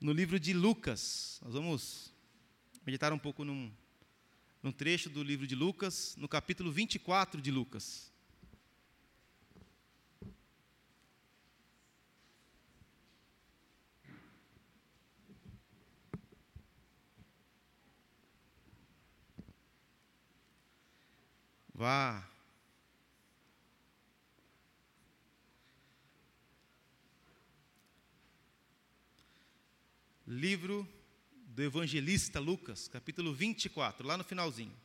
no livro de Lucas. Nós vamos meditar um pouco num, num trecho do livro de Lucas, no capítulo 24 de Lucas. Vá livro do evangelista Lucas, capítulo 24, lá no finalzinho.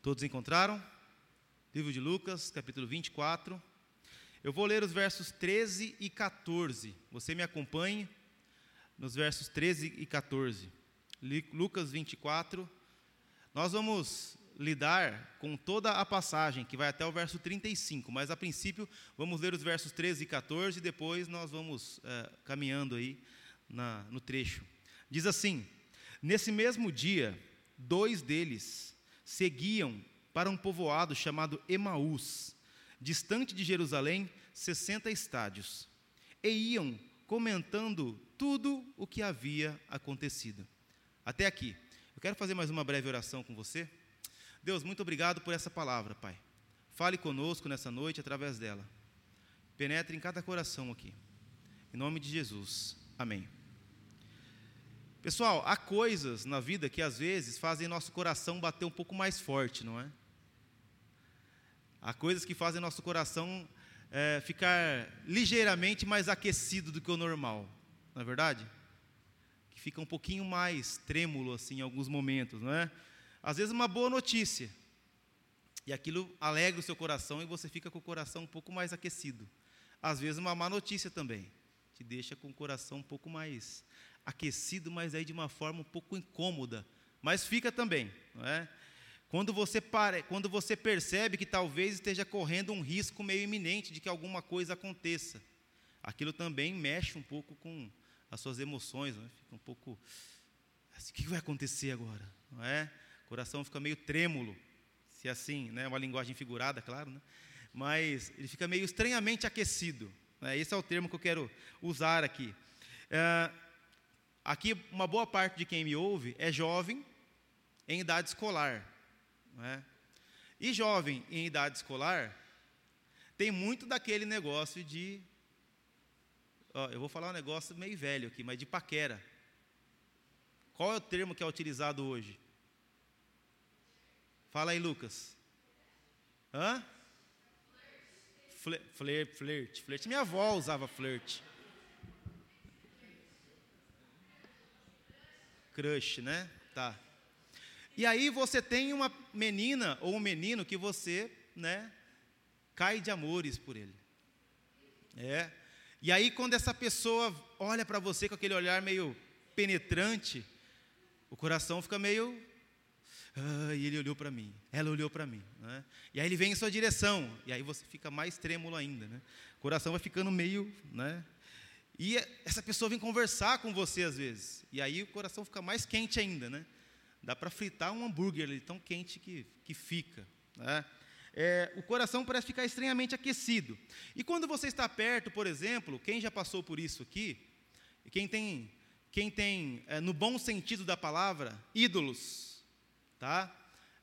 Todos encontraram? Livro de Lucas, capítulo 24. Eu vou ler os versos 13 e 14. Você me acompanhe nos versos 13 e 14. Lucas 24. Nós vamos lidar com toda a passagem, que vai até o verso 35, mas a princípio vamos ler os versos 13 e 14 e depois nós vamos é, caminhando aí na, no trecho. Diz assim: Nesse mesmo dia, dois deles seguiam para um povoado chamado Emaús distante de Jerusalém, 60 estádios, e iam comentando tudo o que havia acontecido. Até aqui. Eu quero fazer mais uma breve oração com você. Deus, muito obrigado por essa palavra, Pai. Fale conosco nessa noite através dela. Penetre em cada coração aqui. Em nome de Jesus. Amém. Pessoal, há coisas na vida que às vezes fazem nosso coração bater um pouco mais forte, não é? Há coisas que fazem nosso coração é, ficar ligeiramente mais aquecido do que o normal, não é verdade? Que fica um pouquinho mais trêmulo assim em alguns momentos, não é? Às vezes uma boa notícia, e aquilo alegra o seu coração e você fica com o coração um pouco mais aquecido. Às vezes uma má notícia também, te deixa com o coração um pouco mais aquecido, mas aí de uma forma um pouco incômoda, mas fica também, não é? Quando você, pare, quando você percebe que talvez esteja correndo um risco meio iminente de que alguma coisa aconteça, aquilo também mexe um pouco com as suas emoções, é? fica um pouco. Assim, o que vai acontecer agora? Não é? O coração fica meio trêmulo, se assim, né? uma linguagem figurada, claro, né? mas ele fica meio estranhamente aquecido. Né? Esse é o termo que eu quero usar aqui. É, aqui, uma boa parte de quem me ouve é jovem em idade escolar. É? E jovem em idade escolar tem muito daquele negócio de. Ó, eu vou falar um negócio meio velho aqui, mas de paquera. Qual é o termo que é utilizado hoje? Fala aí, Lucas. Hã? Flerte, flerte, flerte. Minha avó usava flerte. Crush, né? Tá. E aí você tem uma menina ou um menino que você, né, cai de amores por ele. É. E aí quando essa pessoa olha para você com aquele olhar meio penetrante, o coração fica meio ah, e ele olhou para mim, ela olhou para mim. Né? E aí ele vem em sua direção, e aí você fica mais trêmulo ainda. Né? O coração vai ficando meio. Né? E essa pessoa vem conversar com você às vezes, e aí o coração fica mais quente ainda. Né? Dá para fritar um hambúrguer ali, tão quente que, que fica. Né? É, o coração parece ficar estranhamente aquecido. E quando você está perto, por exemplo, quem já passou por isso aqui, quem tem, quem tem é, no bom sentido da palavra, ídolos, tá?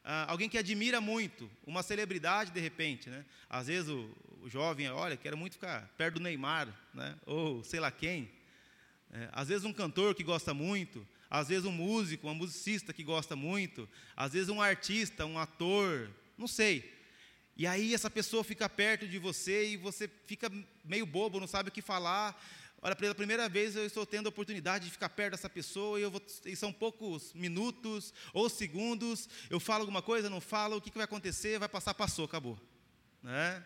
Ah, alguém que admira muito, uma celebridade de repente, né? Às vezes o, o jovem, olha, quero muito ficar perto do Neymar, né? Ou sei lá quem. É, às vezes um cantor que gosta muito, às vezes um músico, uma musicista que gosta muito, às vezes um artista, um ator, não sei. E aí essa pessoa fica perto de você e você fica meio bobo, não sabe o que falar. Olha, pela primeira vez eu estou tendo a oportunidade de ficar perto dessa pessoa e, eu vou, e são poucos minutos ou segundos. Eu falo alguma coisa, não falo, o que, que vai acontecer? Vai passar, passou, acabou. Né?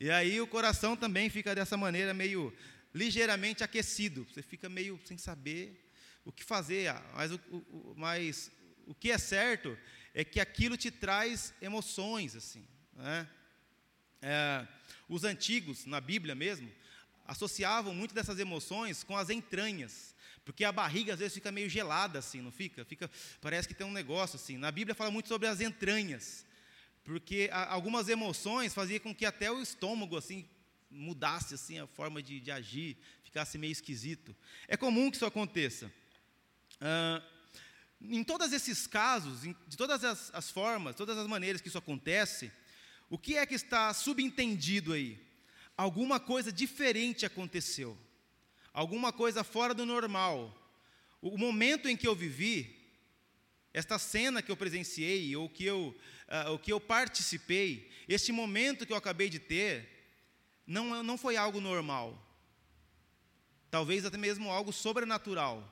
E aí o coração também fica dessa maneira meio ligeiramente aquecido. Você fica meio sem saber o que fazer, mas o, o, mas o que é certo é que aquilo te traz emoções, assim. Né? é, os antigos, na Bíblia mesmo, associavam muito dessas emoções com as entranhas. Porque a barriga às vezes fica meio gelada assim, não fica? Fica, parece que tem um negócio assim. Na Bíblia fala muito sobre as entranhas, porque algumas emoções faziam com que até o estômago assim mudasse assim a forma de, de agir, ficasse meio esquisito. É comum que isso aconteça. Em todos esses casos, em, de todas as, as formas, todas as maneiras que isso acontece, o que é que está subentendido aí? Alguma coisa diferente aconteceu alguma coisa fora do normal. O momento em que eu vivi, esta cena que eu presenciei, ou que eu, uh, o que eu participei, este momento que eu acabei de ter, não, não foi algo normal. Talvez até mesmo algo sobrenatural.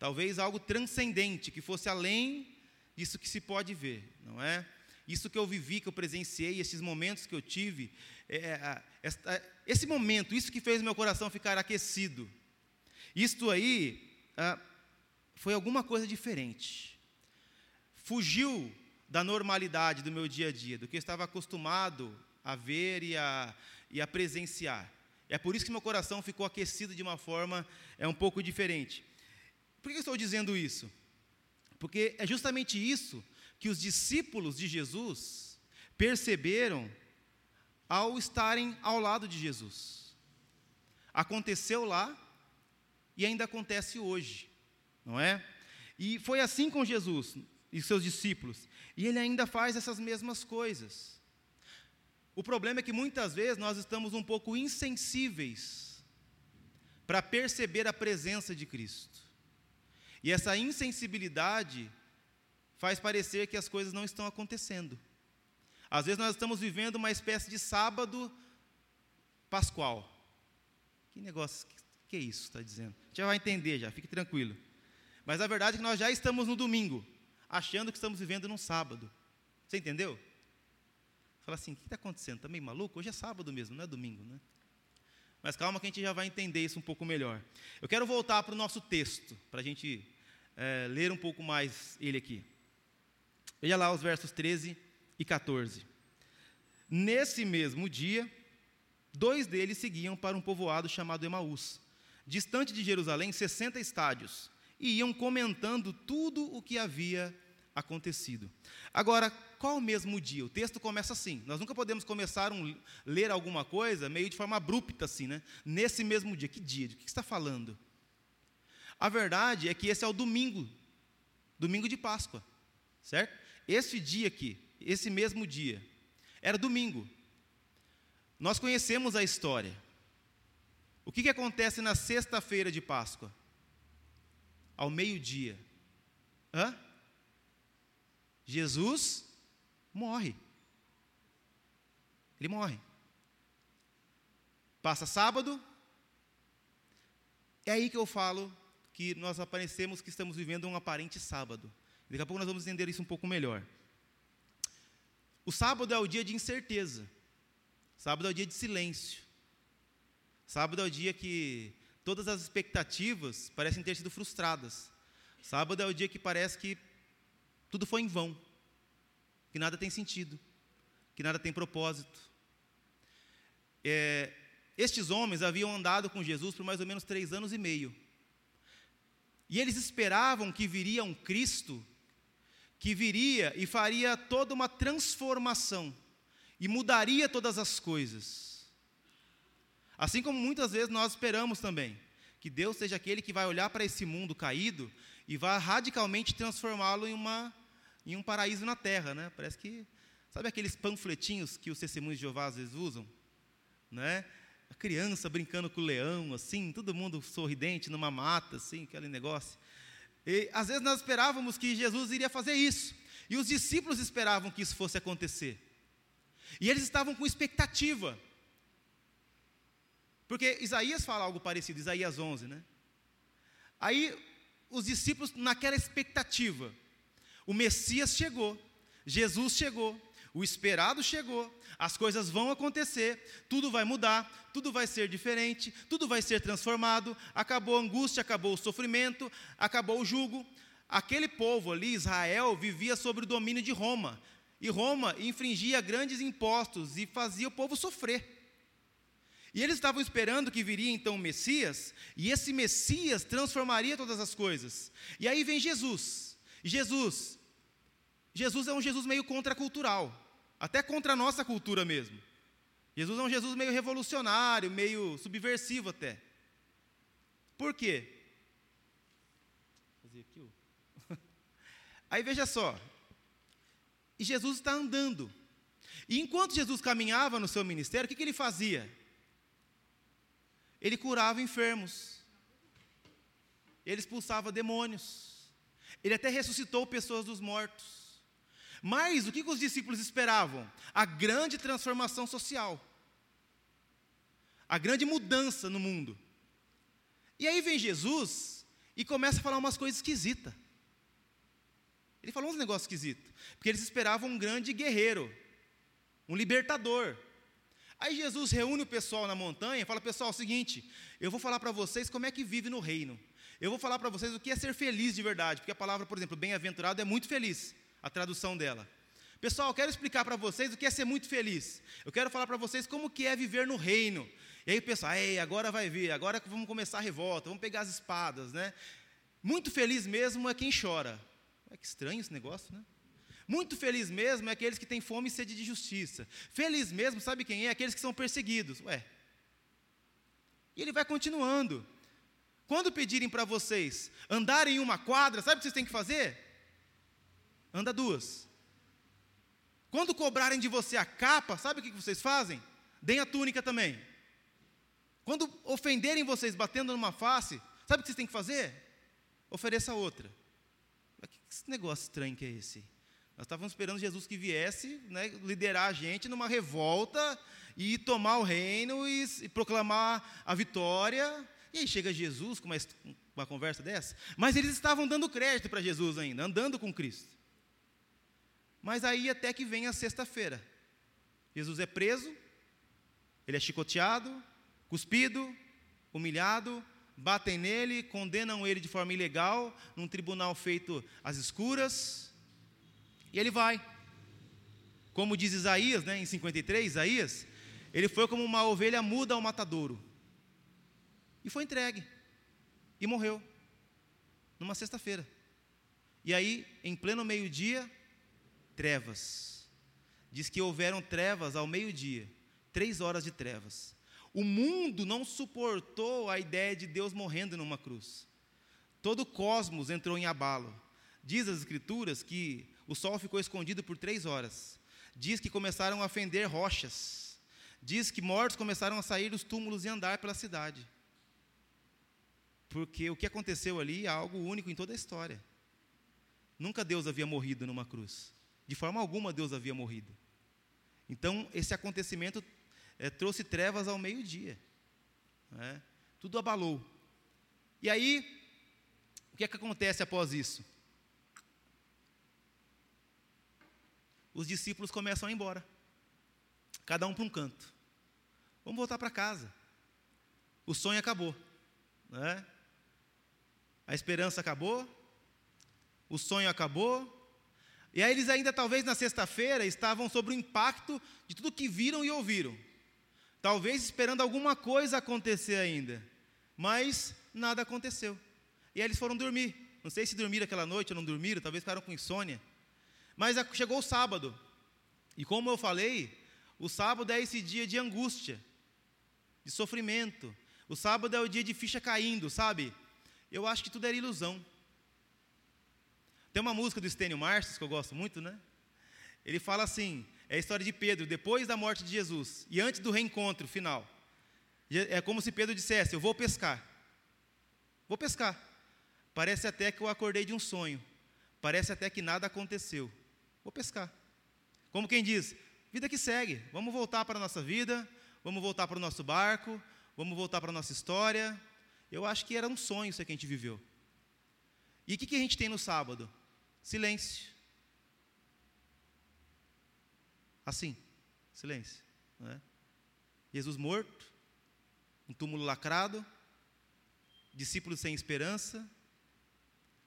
Talvez algo transcendente, que fosse além disso que se pode ver, não é? Isso que eu vivi, que eu presenciei, esses momentos que eu tive, é, é, esta, esse momento, isso que fez meu coração ficar aquecido, isto aí ah, foi alguma coisa diferente. Fugiu da normalidade do meu dia a dia, do que eu estava acostumado a ver e a, e a presenciar. É por isso que meu coração ficou aquecido de uma forma é um pouco diferente. Por que eu estou dizendo isso? Porque é justamente isso que os discípulos de Jesus perceberam ao estarem ao lado de Jesus. Aconteceu lá e ainda acontece hoje, não é? E foi assim com Jesus e seus discípulos, e ele ainda faz essas mesmas coisas. O problema é que muitas vezes nós estamos um pouco insensíveis para perceber a presença de Cristo. E essa insensibilidade faz parecer que as coisas não estão acontecendo. Às vezes nós estamos vivendo uma espécie de sábado pascual. Que negócio, que, que é isso está dizendo? Já vai entender já, fique tranquilo. Mas a verdade é que nós já estamos no domingo, achando que estamos vivendo num sábado. Você entendeu? Fala assim, o que está acontecendo? Está meio maluco? Hoje é sábado mesmo, não é domingo, né? Mas calma que a gente já vai entender isso um pouco melhor. Eu quero voltar para o nosso texto, para a gente é, ler um pouco mais ele aqui. Veja lá os versos 13 e 14. Nesse mesmo dia, dois deles seguiam para um povoado chamado Emaús, distante de Jerusalém 60 estádios, e iam comentando tudo o que havia acontecido. Agora, qual o mesmo dia? O texto começa assim. Nós nunca podemos começar a ler alguma coisa meio de forma abrupta assim, né? Nesse mesmo dia. Que dia? De que está falando? A verdade é que esse é o domingo, domingo de Páscoa, certo? Esse dia aqui, esse mesmo dia, era domingo. Nós conhecemos a história. O que, que acontece na sexta-feira de Páscoa? Ao meio-dia. Hã? Jesus morre. Ele morre. Passa sábado. É aí que eu falo que nós aparecemos que estamos vivendo um aparente sábado. Daqui a pouco nós vamos entender isso um pouco melhor. O sábado é o dia de incerteza. Sábado é o dia de silêncio. Sábado é o dia que todas as expectativas parecem ter sido frustradas. Sábado é o dia que parece que tudo foi em vão, que nada tem sentido, que nada tem propósito. É, estes homens haviam andado com Jesus por mais ou menos três anos e meio. E eles esperavam que viria um Cristo que viria e faria toda uma transformação e mudaria todas as coisas. Assim como muitas vezes nós esperamos também que Deus seja aquele que vai olhar para esse mundo caído e vai radicalmente transformá-lo em, uma, em um paraíso na terra, né? Parece que sabe aqueles panfletinhos que os testemunhos de Jeová às vezes usam, né? A criança brincando com o leão, assim, todo mundo sorridente numa mata, assim, aquele negócio. E, às vezes nós esperávamos que Jesus iria fazer isso. E os discípulos esperavam que isso fosse acontecer. E eles estavam com expectativa. Porque Isaías fala algo parecido, Isaías 11, né? Aí os discípulos naquela expectativa. O Messias chegou, Jesus chegou, o esperado chegou, as coisas vão acontecer, tudo vai mudar, tudo vai ser diferente, tudo vai ser transformado. Acabou a angústia, acabou o sofrimento, acabou o jugo. Aquele povo ali, Israel, vivia sob o domínio de Roma. E Roma infringia grandes impostos e fazia o povo sofrer. E eles estavam esperando que viria então o Messias, e esse Messias transformaria todas as coisas. E aí vem Jesus. Jesus, Jesus é um Jesus meio contracultural, até contra a nossa cultura mesmo. Jesus é um Jesus meio revolucionário, meio subversivo até. Por quê? Aí veja só. E Jesus está andando. E enquanto Jesus caminhava no seu ministério, o que, que ele fazia? Ele curava enfermos. Ele expulsava demônios. Ele até ressuscitou pessoas dos mortos. Mas o que, os discípulos esperavam? A grande transformação social. A grande mudança no mundo. E aí vem Jesus e começa a falar umas coisas esquisitas. Ele falou uns negócios esquisitos. Porque eles esperavam um grande guerreiro, um libertador. Aí Jesus reúne o pessoal na montanha e fala: Pessoal, é o seguinte, eu vou falar para vocês como é que vive no reino. Eu vou falar para vocês o que é ser feliz de verdade, porque a palavra, por exemplo, bem-aventurado é muito feliz, a tradução dela. Pessoal, eu quero explicar para vocês o que é ser muito feliz. Eu quero falar para vocês como que é viver no reino. E aí pessoal, agora vai vir, agora vamos começar a revolta, vamos pegar as espadas, né? Muito feliz mesmo é quem chora. É que estranho esse negócio, né? Muito feliz mesmo é aqueles que têm fome e sede de justiça. Feliz mesmo, sabe quem é? Aqueles que são perseguidos. Ué. E ele vai continuando. Quando pedirem para vocês andarem em uma quadra, sabe o que vocês têm que fazer? Anda duas. Quando cobrarem de você a capa, sabe o que vocês fazem? Deem a túnica também. Quando ofenderem vocês batendo numa face, sabe o que vocês têm que fazer? Ofereça outra. Que negócio estranho que é esse? Nós estávamos esperando Jesus que viesse né, liderar a gente numa revolta e tomar o reino e, e proclamar a vitória. E aí chega Jesus com uma, uma conversa dessa. Mas eles estavam dando crédito para Jesus ainda, andando com Cristo. Mas aí até que vem a sexta-feira. Jesus é preso, ele é chicoteado, cuspido, humilhado, batem nele, condenam ele de forma ilegal, num tribunal feito às escuras. E ele vai. Como diz Isaías, né, em 53, Isaías, ele foi como uma ovelha muda ao matadouro. E foi entregue. E morreu. Numa sexta-feira. E aí, em pleno meio-dia, trevas. Diz que houveram trevas ao meio-dia. Três horas de trevas. O mundo não suportou a ideia de Deus morrendo numa cruz. Todo o cosmos entrou em abalo. Diz as Escrituras que o sol ficou escondido por três horas. Diz que começaram a fender rochas. Diz que mortos começaram a sair dos túmulos e andar pela cidade. Porque o que aconteceu ali é algo único em toda a história. Nunca Deus havia morrido numa cruz. De forma alguma Deus havia morrido. Então, esse acontecimento é, trouxe trevas ao meio-dia. Né? Tudo abalou. E aí, o que é que acontece após isso? os discípulos começam a ir embora, cada um para um canto. Vamos voltar para casa. O sonho acabou, né? A esperança acabou, o sonho acabou. E aí eles ainda talvez na sexta-feira estavam sob o impacto de tudo que viram e ouviram. Talvez esperando alguma coisa acontecer ainda. Mas nada aconteceu. E aí eles foram dormir. Não sei se dormiram aquela noite ou não dormiram, talvez ficaram com insônia. Mas chegou o sábado. E como eu falei, o sábado é esse dia de angústia, de sofrimento. O sábado é o dia de ficha caindo, sabe? Eu acho que tudo era ilusão. Tem uma música do Estênio Marques, que eu gosto muito, né? Ele fala assim: é a história de Pedro, depois da morte de Jesus e antes do reencontro final. É como se Pedro dissesse: Eu vou pescar. Vou pescar. Parece até que eu acordei de um sonho. Parece até que nada aconteceu. Vou pescar. Como quem diz, vida que segue, vamos voltar para a nossa vida, vamos voltar para o nosso barco, vamos voltar para a nossa história. Eu acho que era um sonho isso que a gente viveu. E o que, que a gente tem no sábado? Silêncio. Assim, silêncio. É? Jesus morto, um túmulo lacrado, discípulos sem esperança,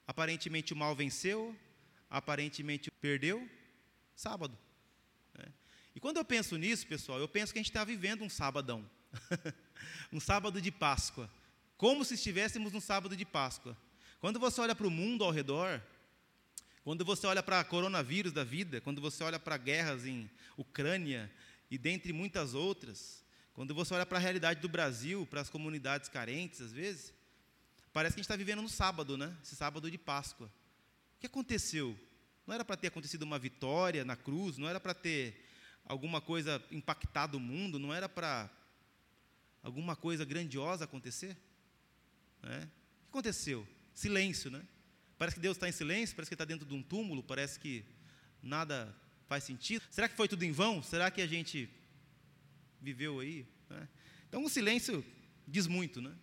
aparentemente o mal venceu, aparentemente perdeu, Sábado. Né? E quando eu penso nisso, pessoal, eu penso que a gente está vivendo um sabadão. um sábado de Páscoa. Como se estivéssemos num sábado de Páscoa. Quando você olha para o mundo ao redor, quando você olha para coronavírus da vida, quando você olha para guerras em Ucrânia e dentre muitas outras, quando você olha para a realidade do Brasil, para as comunidades carentes, às vezes, parece que a gente está vivendo no sábado, né? Esse sábado de Páscoa. O que aconteceu? Não era para ter acontecido uma vitória na cruz, não era para ter alguma coisa impactado o mundo, não era para alguma coisa grandiosa acontecer? Né? O que aconteceu? Silêncio, né? Parece que Deus está em silêncio, parece que está dentro de um túmulo, parece que nada faz sentido. Será que foi tudo em vão? Será que a gente viveu aí? Né? Então o silêncio diz muito, né?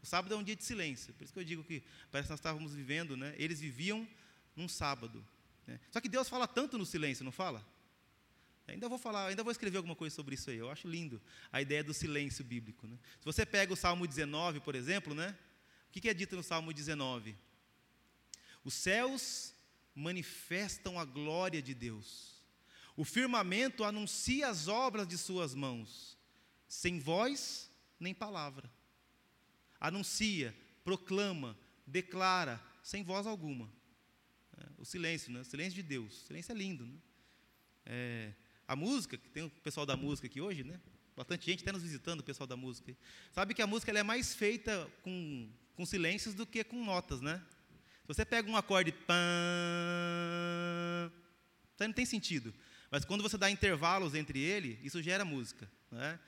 O sábado é um dia de silêncio, por isso que eu digo que parece que nós estávamos vivendo, né? Eles viviam num sábado. Né? Só que Deus fala tanto no silêncio, não fala? Ainda vou falar, ainda vou escrever alguma coisa sobre isso aí. Eu acho lindo a ideia do silêncio bíblico. Né? Se você pega o Salmo 19, por exemplo, né? o que é dito no Salmo 19? Os céus manifestam a glória de Deus. O firmamento anuncia as obras de suas mãos, sem voz nem palavra. Anuncia, proclama, declara, sem voz alguma. É, o silêncio, né? o silêncio de Deus. O silêncio é lindo. Né? É, a música, que tem o pessoal da música aqui hoje, né? Bastante gente até nos visitando, o pessoal da música. Sabe que a música é mais feita com, com silêncios do que com notas, né? Você pega um acorde então não tem sentido. Mas quando você dá intervalos entre ele, isso gera música, né?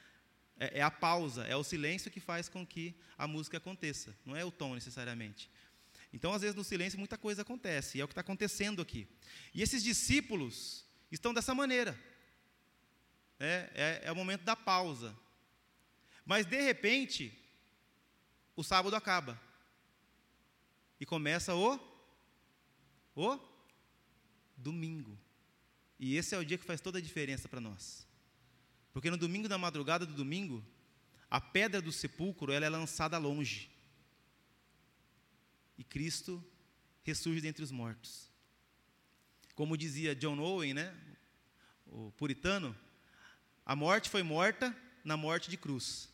É, é a pausa, é o silêncio que faz com que a música aconteça, não é o tom necessariamente. Então, às vezes, no silêncio, muita coisa acontece, e é o que está acontecendo aqui. E esses discípulos estão dessa maneira é, é, é o momento da pausa. Mas, de repente, o sábado acaba. E começa o, o domingo. E esse é o dia que faz toda a diferença para nós. Porque no domingo da madrugada do domingo, a pedra do sepulcro ela é lançada longe. E Cristo ressurge dentre os mortos. Como dizia John Owen, né, o puritano, a morte foi morta na morte de cruz.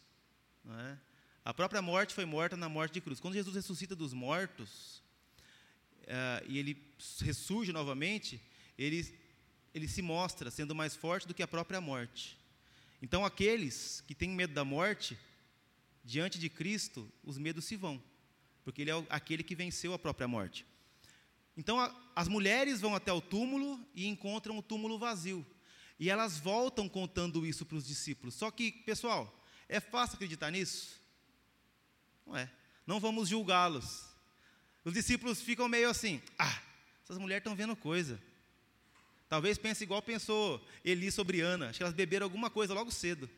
É? A própria morte foi morta na morte de cruz. Quando Jesus ressuscita dos mortos, uh, e ele ressurge novamente, ele, ele se mostra sendo mais forte do que a própria morte. Então, aqueles que têm medo da morte, diante de Cristo, os medos se vão, porque Ele é aquele que venceu a própria morte. Então, a, as mulheres vão até o túmulo e encontram o túmulo vazio. E elas voltam contando isso para os discípulos. Só que, pessoal, é fácil acreditar nisso? Não é. Não vamos julgá-los. Os discípulos ficam meio assim: ah, essas mulheres estão vendo coisa. Talvez pense igual pensou Eli sobre Ana. Acho que elas beberam alguma coisa logo cedo.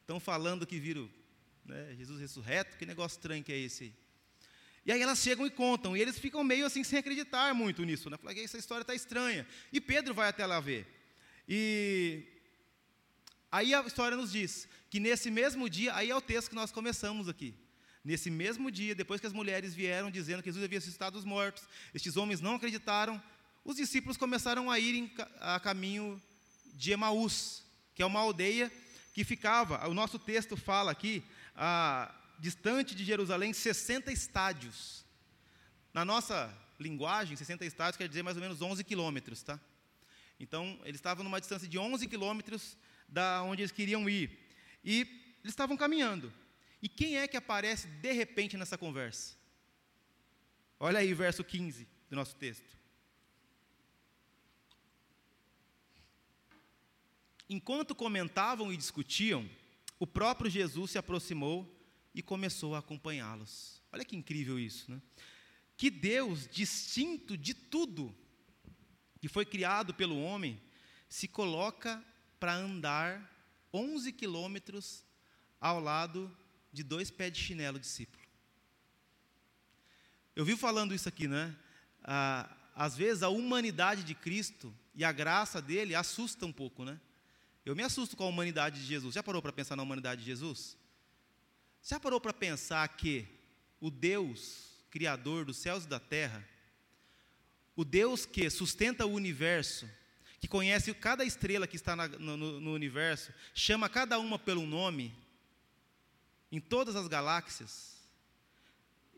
Estão falando que viram né, Jesus ressurreto. Que negócio estranho que é esse aí? E aí elas chegam e contam. E eles ficam meio assim sem acreditar muito nisso. Né? Falam, essa história está estranha. E Pedro vai até lá ver. E aí a história nos diz que nesse mesmo dia, aí é o texto que nós começamos aqui. Nesse mesmo dia, depois que as mulheres vieram dizendo que Jesus havia ressuscitado dos mortos, estes homens não acreditaram, os discípulos começaram a ir a caminho de Emaús, que é uma aldeia que ficava, o nosso texto fala aqui, a, distante de Jerusalém, 60 estádios. Na nossa linguagem, 60 estádios quer dizer mais ou menos 11 quilômetros, tá? Então, eles estavam numa distância de 11 quilômetros da onde eles queriam ir. E eles estavam caminhando. E quem é que aparece de repente nessa conversa? Olha aí, verso 15 do nosso texto. Enquanto comentavam e discutiam, o próprio Jesus se aproximou e começou a acompanhá-los. Olha que incrível isso, né? Que Deus, distinto de tudo, que foi criado pelo homem, se coloca para andar 11 quilômetros ao lado de dois pés de chinelo discípulo. Eu vi falando isso aqui, né? Ah, às vezes a humanidade de Cristo e a graça dele assusta um pouco, né? Eu me assusto com a humanidade de Jesus. Já parou para pensar na humanidade de Jesus? Já parou para pensar que o Deus, Criador dos céus e da terra, o Deus que sustenta o universo, que conhece cada estrela que está na, no, no universo, chama cada uma pelo nome, em todas as galáxias,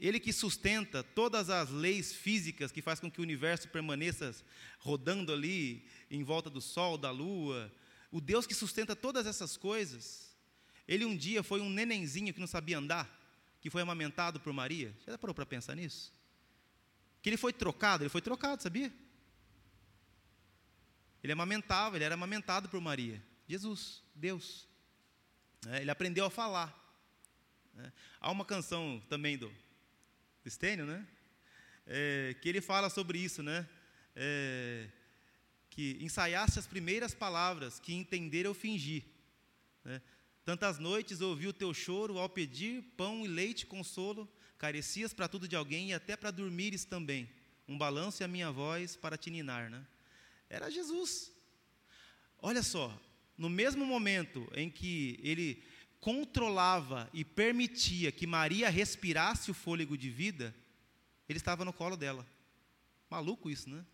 ele que sustenta todas as leis físicas que faz com que o universo permaneça rodando ali em volta do sol, da lua, o Deus que sustenta todas essas coisas, ele um dia foi um nenenzinho que não sabia andar, que foi amamentado por Maria. Já parou para pensar nisso? Que ele foi trocado, ele foi trocado, sabia? Ele amamentava, ele era amamentado por Maria. Jesus, Deus. É, ele aprendeu a falar. É, há uma canção também do Stênio, né? É, que ele fala sobre isso, né? É, que ensaiaste as primeiras palavras, que entender eu fingi. Né? Tantas noites ouvi o teu choro ao pedir pão e leite consolo, carecias para tudo de alguém e até para dormires também. Um balanço e a minha voz para te ninar, né? Era Jesus. Olha só, no mesmo momento em que ele controlava e permitia que Maria respirasse o fôlego de vida, ele estava no colo dela. Maluco isso, né?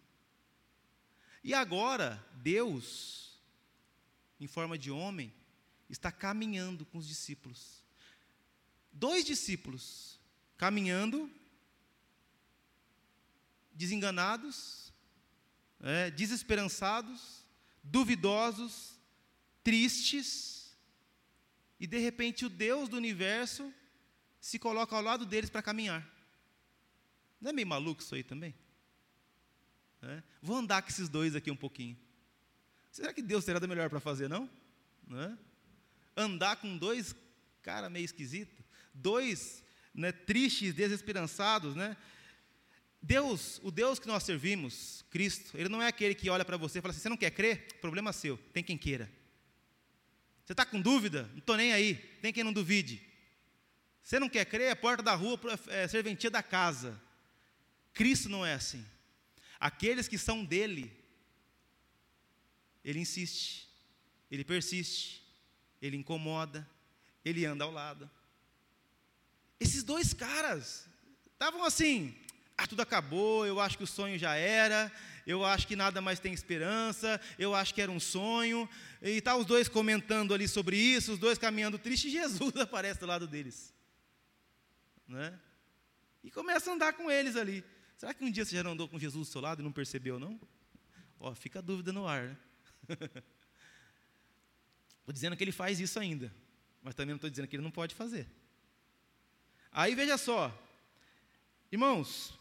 E agora, Deus, em forma de homem, está caminhando com os discípulos. Dois discípulos caminhando, desenganados, é, desesperançados, duvidosos, tristes, e de repente o Deus do universo se coloca ao lado deles para caminhar. Não é meio maluco isso aí também? É? Vou andar com esses dois aqui um pouquinho. Será que Deus terá da melhor para fazer, não? não é? Andar com dois cara meio esquisito, dois né, tristes, desesperançados, né? Deus, o Deus que nós servimos, Cristo, Ele não é aquele que olha para você e fala assim: você não quer crer? Problema seu, tem quem queira. Você está com dúvida? Não estou nem aí. Tem quem não duvide. Você não quer crer? É porta da rua, é serventia da casa. Cristo não é assim. Aqueles que são dele, ele insiste, ele persiste, ele incomoda, ele anda ao lado. Esses dois caras estavam assim: ah, tudo acabou, eu acho que o sonho já era, eu acho que nada mais tem esperança, eu acho que era um sonho. E tá os dois comentando ali sobre isso, os dois caminhando triste, e Jesus aparece do lado deles. Né? E começa a andar com eles ali. Será que um dia você já andou com Jesus do seu lado e não percebeu, não? Ó, fica a dúvida no ar, né? Estou dizendo que ele faz isso ainda, mas também não estou dizendo que ele não pode fazer. Aí veja só, irmãos,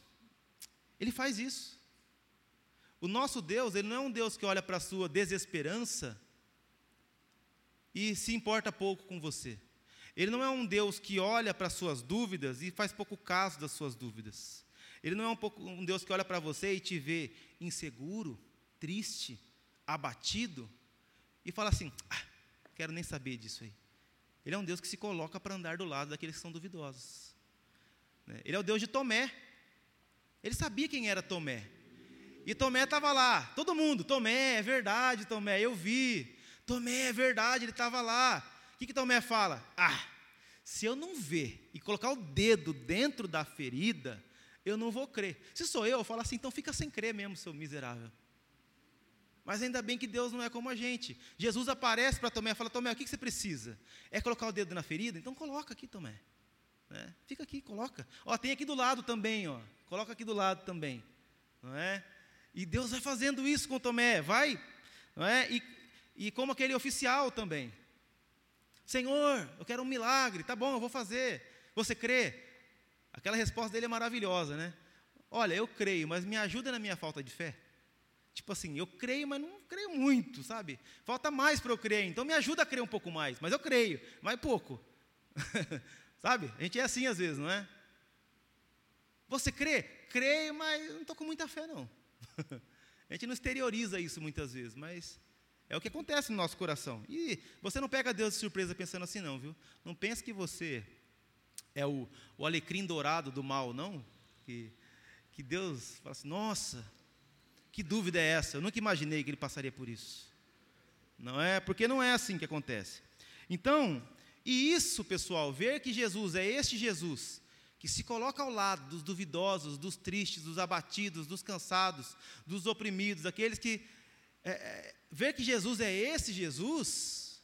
ele faz isso. O nosso Deus, ele não é um Deus que olha para a sua desesperança e se importa pouco com você. Ele não é um Deus que olha para as suas dúvidas e faz pouco caso das suas dúvidas. Ele não é um, pouco, um Deus que olha para você e te vê inseguro, triste, abatido e fala assim: ah, quero nem saber disso aí. Ele é um Deus que se coloca para andar do lado daqueles que são duvidosos. Né? Ele é o Deus de Tomé. Ele sabia quem era Tomé. E Tomé estava lá, todo mundo, Tomé, é verdade, Tomé, eu vi. Tomé, é verdade, ele estava lá. O que, que Tomé fala? Ah, se eu não ver e colocar o dedo dentro da ferida, eu não vou crer. Se sou eu, eu falo assim, então fica sem crer mesmo, seu miserável. Mas ainda bem que Deus não é como a gente. Jesus aparece para Tomé e fala: Tomé, o que, você precisa? É colocar o dedo na ferida? Então coloca aqui, Tomé. É, fica aqui, coloca. Ó, tem aqui do lado também, ó. Coloca aqui do lado também. Não é? E Deus vai fazendo isso com Tomé, vai, não é? E, e como aquele oficial também. Senhor, eu quero um milagre, tá bom, eu vou fazer. Você crê? Aquela resposta dele é maravilhosa, né? Olha, eu creio, mas me ajuda na minha falta de fé. Tipo assim, eu creio, mas não creio muito, sabe? Falta mais para eu crer, então me ajuda a crer um pouco mais, mas eu creio, mas pouco. sabe? A gente é assim às vezes, não é? Você crê? Creio, mas não estou com muita fé, não. a gente não exterioriza isso muitas vezes, mas é o que acontece no nosso coração. E você não pega Deus de surpresa pensando assim, não, viu? Não pense que você é o, o alecrim dourado do mal, não. Que, que Deus fala assim, nossa, que dúvida é essa? Eu nunca imaginei que ele passaria por isso. Não é? Porque não é assim que acontece. Então, e isso, pessoal, ver que Jesus é este Jesus que se coloca ao lado dos duvidosos, dos tristes, dos abatidos, dos cansados, dos oprimidos, aqueles que é, é, ver que Jesus é esse Jesus,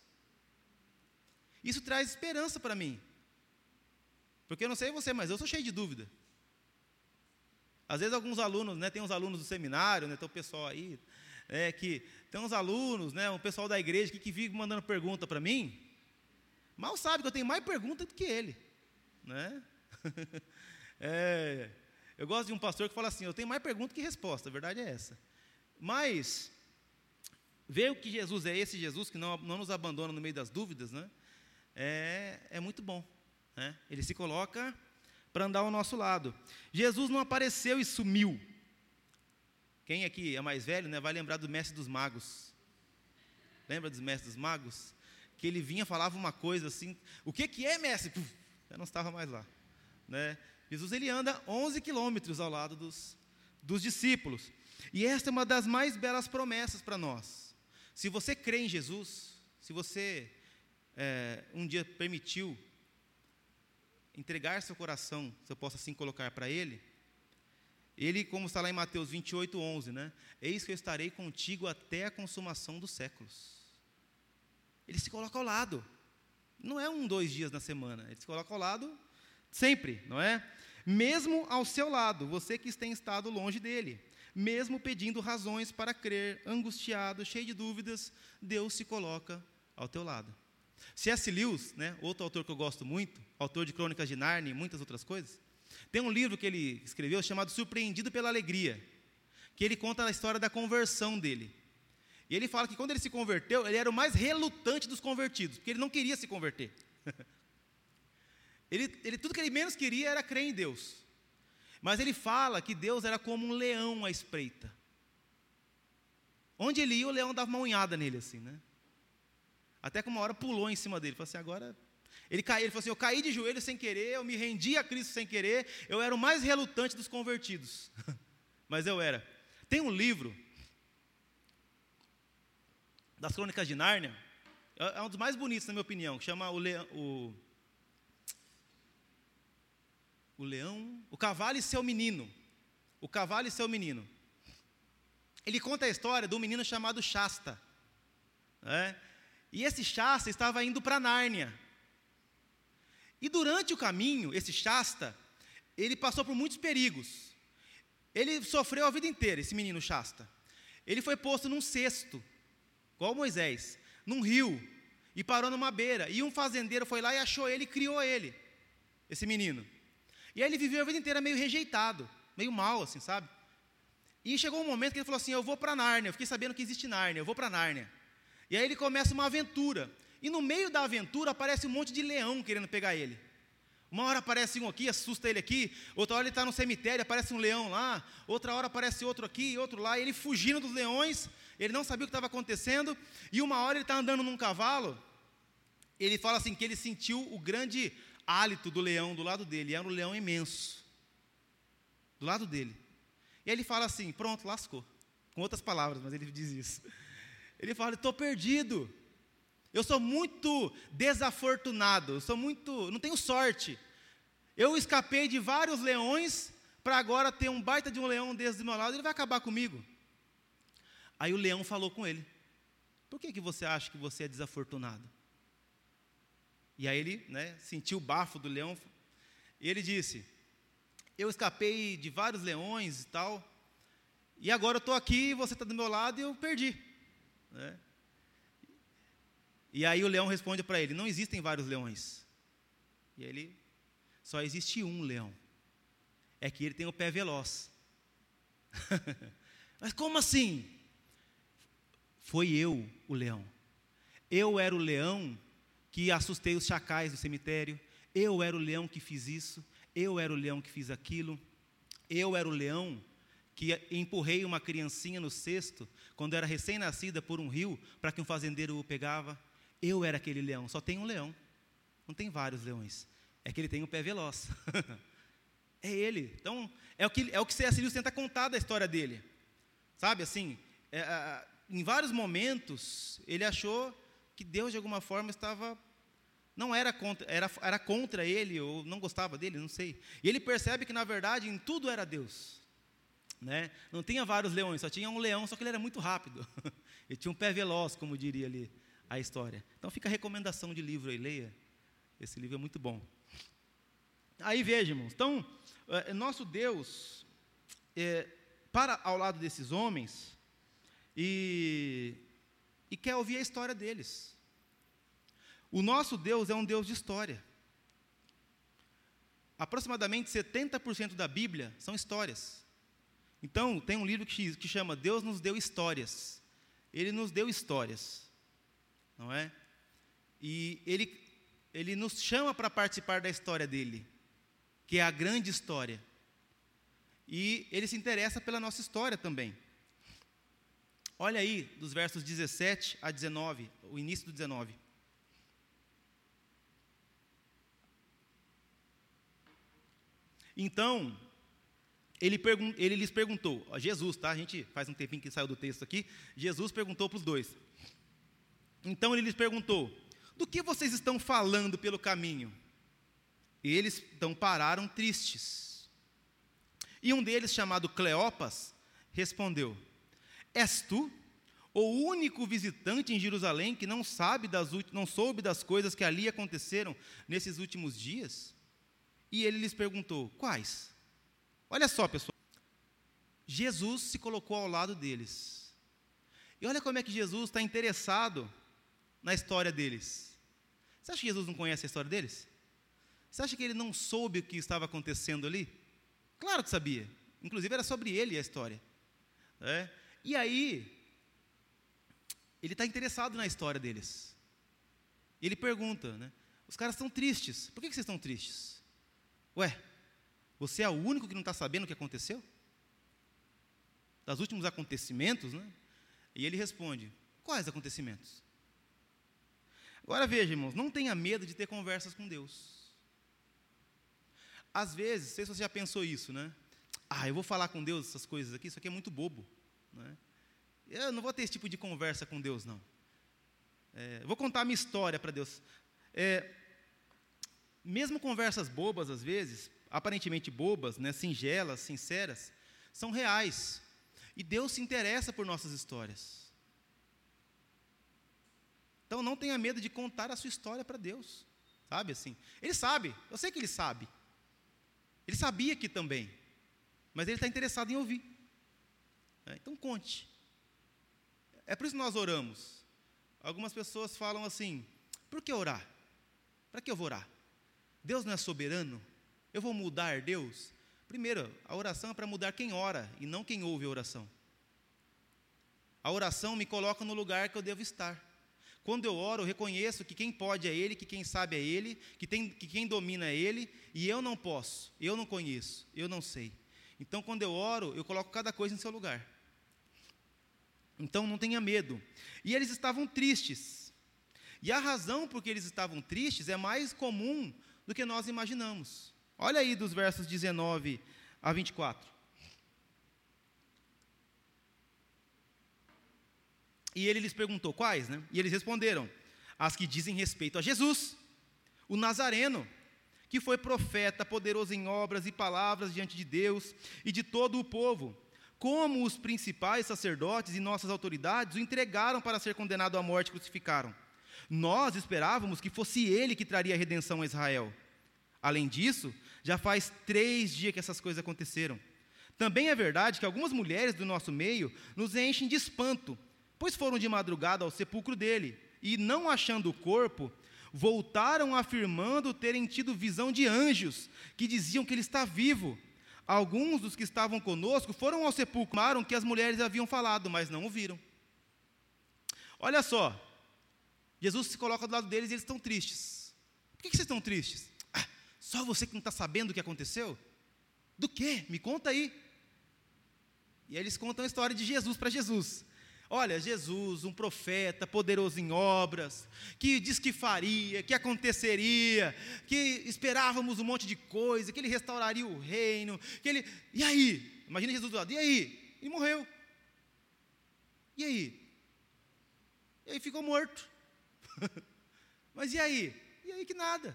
isso traz esperança para mim. Porque eu não sei você, mas eu sou cheio de dúvida. Às vezes alguns alunos, né, tem uns alunos do seminário, né, tem o pessoal aí, é, que tem uns alunos, né, um pessoal da igreja que, que vive mandando pergunta para mim, mal sabe que eu tenho mais pergunta do que ele, né? é, eu gosto de um pastor que fala assim, eu tenho mais pergunta que resposta, a verdade é essa. Mas ver que Jesus é esse Jesus que não, não nos abandona no meio das dúvidas, né? É, é muito bom. Né? Ele se coloca para andar ao nosso lado. Jesus não apareceu e sumiu. Quem aqui é mais velho, né, vai lembrar do mestre dos magos. Lembra dos mestres dos magos? Que ele vinha, falava uma coisa assim, o que, que é, mestre? Puf, eu não estava mais lá. Né? Jesus ele anda 11 quilômetros ao lado dos, dos discípulos. E esta é uma das mais belas promessas para nós. Se você crê em Jesus, se você é, um dia permitiu entregar seu coração, se eu posso assim colocar para Ele, Ele, como está lá em Mateus 28, 11, né? Eis que eu estarei contigo até a consumação dos séculos. Ele se coloca ao lado. Não é um, dois dias na semana. Ele se coloca ao lado sempre, não é? Mesmo ao seu lado, você que tem estado longe dele. Mesmo pedindo razões para crer, angustiado, cheio de dúvidas, Deus se coloca ao teu lado. C.S. Lewis, né, outro autor que eu gosto muito, autor de Crônicas de Narnia e muitas outras coisas, tem um livro que ele escreveu chamado Surpreendido pela Alegria, que ele conta a história da conversão dele. E ele fala que quando ele se converteu, ele era o mais relutante dos convertidos, porque ele não queria se converter. ele, ele, tudo que ele menos queria era crer em Deus. Mas ele fala que Deus era como um leão à espreita. Onde ele ia, o leão dava uma unhada nele, assim, né? Até que uma hora pulou em cima dele. Falou assim, agora. Ele caiu, ele falou assim: Eu caí de joelho sem querer, eu me rendi a Cristo sem querer, eu era o mais relutante dos convertidos. Mas eu era. Tem um livro das Crônicas de Nárnia, é, é um dos mais bonitos, na minha opinião, que chama o, leão, o, o Leão, o Cavalo e Seu Menino. O Cavalo e Seu Menino. Ele conta a história de um menino chamado Shasta. Né? E esse Shasta estava indo para Nárnia. E durante o caminho, esse Shasta, ele passou por muitos perigos. Ele sofreu a vida inteira, esse menino Shasta. Ele foi posto num cesto, igual Moisés, num rio, e parou numa beira. E um fazendeiro foi lá e achou ele e criou ele, esse menino. E aí ele viveu a vida inteira meio rejeitado, meio mal, assim, sabe? E chegou um momento que ele falou assim: Eu vou para Nárnia. Eu fiquei sabendo que existe Nárnia, eu vou para Nárnia. E aí ele começa uma aventura. E no meio da aventura aparece um monte de leão querendo pegar ele. Uma hora aparece um aqui, assusta ele aqui. Outra hora ele está no cemitério, aparece um leão lá. Outra hora aparece outro aqui, outro lá. E ele fugindo dos leões, ele não sabia o que estava acontecendo. E uma hora ele está andando num cavalo. Ele fala assim que ele sentiu o grande hálito do leão do lado dele. Era um leão imenso. Do lado dele. E aí ele fala assim: pronto, lascou. Com outras palavras, mas ele diz isso. Ele fala: estou perdido. Eu sou muito desafortunado. Eu sou muito. Não tenho sorte. Eu escapei de vários leões para agora ter um baita de um leão desse do meu lado. Ele vai acabar comigo. Aí o leão falou com ele: Por que, que você acha que você é desafortunado? E aí ele né, sentiu o bafo do leão. E ele disse: Eu escapei de vários leões e tal. E agora eu estou aqui, você está do meu lado e eu perdi. Né? E aí o leão responde para ele: Não existem vários leões. E ele: Só existe um leão. É que ele tem o pé veloz. Mas como assim? Foi eu o leão. Eu era o leão que assustei os chacais do cemitério. Eu era o leão que fiz isso. Eu era o leão que fiz aquilo. Eu era o leão que empurrei uma criancinha no cesto, quando era recém-nascida, por um rio, para que um fazendeiro o pegava. Eu era aquele leão, só tem um leão, não tem vários leões. É que ele tem um pé veloz. é ele. Então, é o que, é o que C.S. Lewis tenta contar da história dele. Sabe, assim, é, em vários momentos, ele achou que Deus, de alguma forma, estava não era contra, era, era contra ele, ou não gostava dele, não sei. E ele percebe que, na verdade, em tudo era Deus. Né? Não tinha vários leões, só tinha um leão, só que ele era muito rápido. ele tinha um pé veloz, como diria ali a história. Então fica a recomendação de livro aí, leia. Esse livro é muito bom. Aí veja, irmãos, então, é, nosso Deus, é, para ao lado desses homens, e, e quer ouvir a história deles. O nosso Deus é um Deus de história. Aproximadamente 70% da Bíblia são histórias. Então, tem um livro que, chama Deus nos deu histórias. Ele nos deu histórias. Não é? E ele, ele nos chama para participar da história dele, que é a grande história. E ele se interessa pela nossa história também. Olha aí, dos versos 17 a 19, o início do 19. Então, ele, pergun ele lhes perguntou, Jesus, tá? A gente faz um tempinho que saiu do texto aqui. Jesus perguntou para os dois. Então ele lhes perguntou: Do que vocês estão falando pelo caminho? E eles então pararam tristes. E um deles, chamado Cleopas, respondeu: És tu o único visitante em Jerusalém que não sabe das não soube das coisas que ali aconteceram nesses últimos dias? E ele lhes perguntou: Quais? Olha só, pessoal. Jesus se colocou ao lado deles. E olha como é que Jesus está interessado na história deles. Você acha que Jesus não conhece a história deles? Você acha que ele não soube o que estava acontecendo ali? Claro que sabia. Inclusive era sobre ele a história. É? E aí, ele está interessado na história deles. Ele pergunta, né? Os caras estão tristes. Por que, que vocês estão tristes? Ué, você é o único que não está sabendo o que aconteceu? Das últimos acontecimentos, né? E ele responde: Quais acontecimentos? Agora veja, irmãos, não tenha medo de ter conversas com Deus. Às vezes, não sei se você já pensou isso, né? Ah, eu vou falar com Deus essas coisas aqui, isso aqui é muito bobo. Né? Eu não vou ter esse tipo de conversa com Deus, não. É, vou contar a minha história para Deus. É, mesmo conversas bobas, às vezes, aparentemente bobas, né, singelas, sinceras, são reais. E Deus se interessa por nossas histórias. Então não tenha medo de contar a sua história para Deus. Sabe assim? Ele sabe, eu sei que ele sabe. Ele sabia que também. Mas ele está interessado em ouvir. É, então conte. É por isso que nós oramos. Algumas pessoas falam assim: por que orar? Para que eu vou orar? Deus não é soberano? Eu vou mudar Deus? Primeiro, a oração é para mudar quem ora e não quem ouve a oração. A oração me coloca no lugar que eu devo estar. Quando eu oro, eu reconheço que quem pode é Ele, que quem sabe é Ele, que, tem, que quem domina é Ele, e eu não posso, eu não conheço, eu não sei. Então, quando eu oro, eu coloco cada coisa em seu lugar. Então, não tenha medo. E eles estavam tristes. E a razão por que eles estavam tristes é mais comum do que nós imaginamos. Olha aí dos versos 19 a 24. E ele lhes perguntou quais, né? E eles responderam: as que dizem respeito a Jesus, o Nazareno, que foi profeta, poderoso em obras e palavras diante de Deus e de todo o povo. Como os principais sacerdotes e nossas autoridades o entregaram para ser condenado à morte e crucificaram. Nós esperávamos que fosse ele que traria a redenção a Israel. Além disso, já faz três dias que essas coisas aconteceram. Também é verdade que algumas mulheres do nosso meio nos enchem de espanto, pois foram de madrugada ao sepulcro dele e, não achando o corpo, voltaram afirmando terem tido visão de anjos que diziam que ele está vivo. Alguns dos que estavam conosco foram ao sepulcro, que as mulheres haviam falado, mas não o viram. Olha só, Jesus se coloca do lado deles e eles estão tristes. Por que, vocês estão tristes? Só você que não está sabendo o que aconteceu? Do que? Me conta aí. E aí eles contam a história de Jesus para Jesus. Olha, Jesus, um profeta poderoso em obras, que diz que faria, que aconteceria, que esperávamos um monte de coisa, que ele restauraria o reino, que ele. E aí? Imagina Jesus do lado, e aí? E morreu. E aí? E aí ficou morto. Mas e aí? E aí que nada.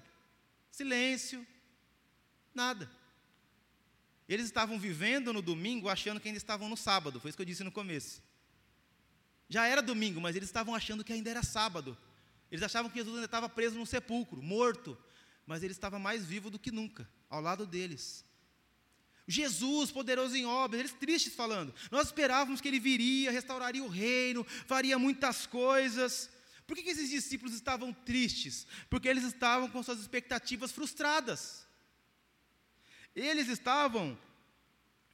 Silêncio, nada. Eles estavam vivendo no domingo achando que ainda estavam no sábado, foi isso que eu disse no começo. Já era domingo, mas eles estavam achando que ainda era sábado. Eles achavam que Jesus ainda estava preso no sepulcro, morto, mas ele estava mais vivo do que nunca, ao lado deles. Jesus, poderoso em obras, eles tristes falando. Nós esperávamos que ele viria, restauraria o reino, faria muitas coisas. Por que, que esses discípulos estavam tristes? Porque eles estavam com suas expectativas frustradas. Eles estavam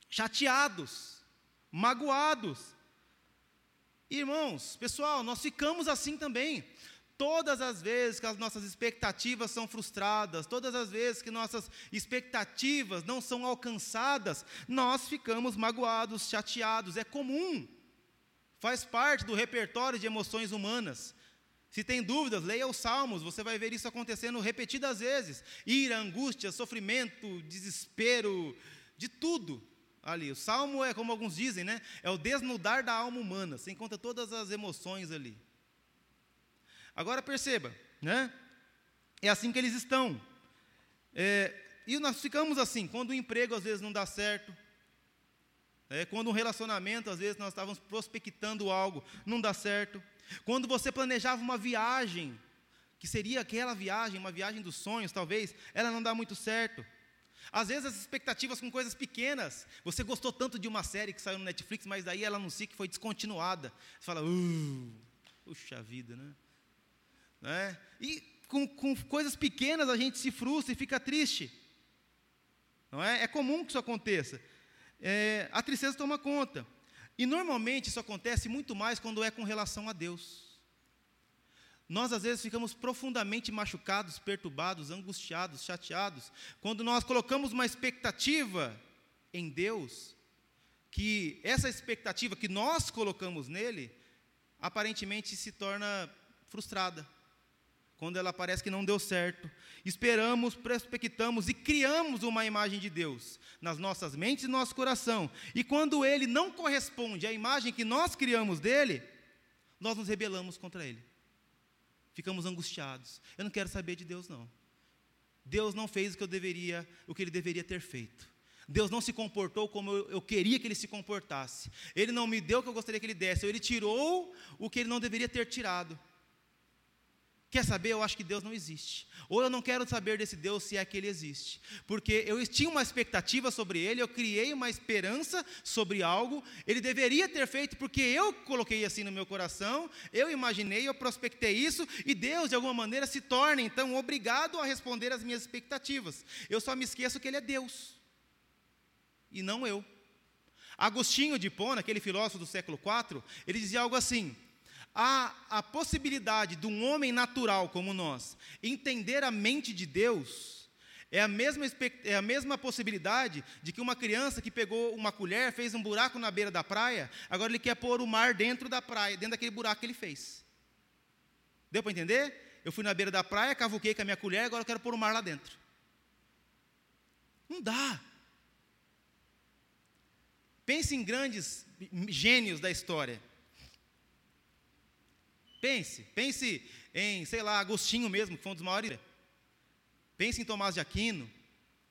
chateados, magoados. Irmãos, pessoal, nós ficamos assim também. Todas as vezes que as nossas expectativas são frustradas, todas as vezes que nossas expectativas não são alcançadas, nós ficamos magoados, chateados, é comum, faz parte do repertório de emoções humanas. Se tem dúvidas, leia os Salmos, você vai ver isso acontecendo repetidas vezes: ira, angústia, sofrimento, desespero, de tudo ali. O Salmo é, como alguns dizem, né? É o desnudar da alma humana, você encontra todas as emoções ali. Agora perceba, né? É assim que eles estão. É, e nós ficamos assim, quando o emprego às vezes não dá certo, é, quando um relacionamento, às vezes nós estávamos prospectando algo, não dá certo. Quando você planejava uma viagem, que seria aquela viagem, uma viagem dos sonhos, talvez, ela não dá muito certo. Às vezes as expectativas com coisas pequenas. Você gostou tanto de uma série que saiu no Netflix, mas daí ela anuncia que foi descontinuada. Você fala, uh, puxa vida, né? Né? E com, com coisas pequenas a gente se frustra e fica triste. Não é? é comum que isso aconteça. É, a tristeza toma conta. E normalmente isso acontece muito mais quando é com relação a Deus. Nós às vezes ficamos profundamente machucados, perturbados, angustiados, chateados, quando nós colocamos uma expectativa em Deus, que essa expectativa que nós colocamos nele, aparentemente se torna frustrada quando ela parece que não deu certo. Esperamos, prospectamos e criamos uma imagem de Deus nas nossas mentes e no nosso coração. E quando ele não corresponde à imagem que nós criamos dele, nós nos rebelamos contra ele. Ficamos angustiados. Eu não quero saber de Deus não. Deus não fez o que eu deveria, o que ele deveria ter feito. Deus não se comportou como eu, eu, queria que ele se comportasse. Ele não me deu o que eu gostaria que ele desse. Ele tirou o que ele não deveria ter tirado. Quer saber? Eu acho que Deus não existe. Ou eu não quero saber desse Deus se é que ele existe. Porque eu tinha uma expectativa sobre ele, eu criei uma esperança sobre algo, ele deveria ter feito porque eu coloquei assim no meu coração, eu imaginei, eu prospectei isso, e Deus, de alguma maneira, se torna então obrigado a responder às minhas expectativas. Eu só me esqueço que ele é Deus, e não eu. Agostinho de Hipona, aquele filósofo do século IV, ele dizia algo assim: há a possibilidade de um homem natural como nós entender a mente de Deus, é a, mesma, é a mesma possibilidade de que uma criança que pegou uma colher, fez um buraco na beira da praia, agora ele quer pôr o mar dentro da praia, dentro daquele buraco que ele fez. Deu para entender? Eu fui na beira da praia, cavuquei com a minha colher, agora eu quero pôr o mar lá dentro. Não dá. Pense em grandes gênios da história. Pense, pense em, sei lá, Agostinho mesmo, que foi um dos maiores. Pense em Tomás de Aquino,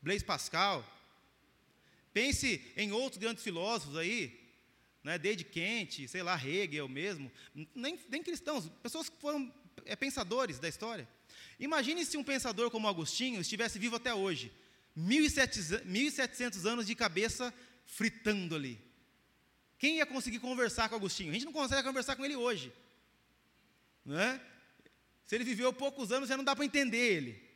Blaise Pascal. Pense em outros grandes filósofos aí, né, desde Kant, sei lá, Hegel mesmo, nem, nem cristãos, pessoas que foram é, pensadores da história. Imagine se um pensador como Agostinho estivesse vivo até hoje, 1.700 anos de cabeça fritando ali. Quem ia conseguir conversar com Agostinho? A gente não consegue conversar com ele hoje. Né? Se ele viveu poucos anos, já não dá para entender ele.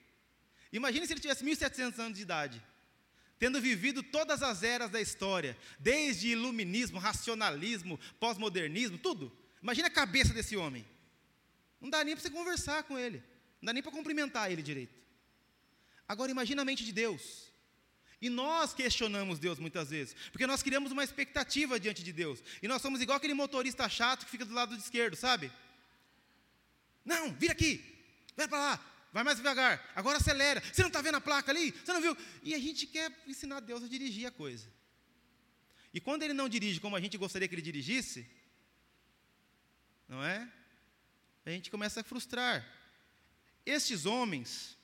Imagine se ele tivesse 1.700 anos de idade, tendo vivido todas as eras da história, desde iluminismo, racionalismo, pós-modernismo, tudo. Imagine a cabeça desse homem. Não dá nem para você conversar com ele, não dá nem para cumprimentar ele direito. Agora imagine a mente de Deus. E nós questionamos Deus muitas vezes, porque nós criamos uma expectativa diante de Deus. E nós somos igual aquele motorista chato que fica do lado esquerdo, sabe? Não, vira aqui, vai para lá, vai mais devagar, agora acelera. Você não está vendo a placa ali? Você não viu? E a gente quer ensinar Deus a dirigir a coisa. E quando ele não dirige como a gente gostaria que ele dirigisse, não é? A gente começa a frustrar. estes homens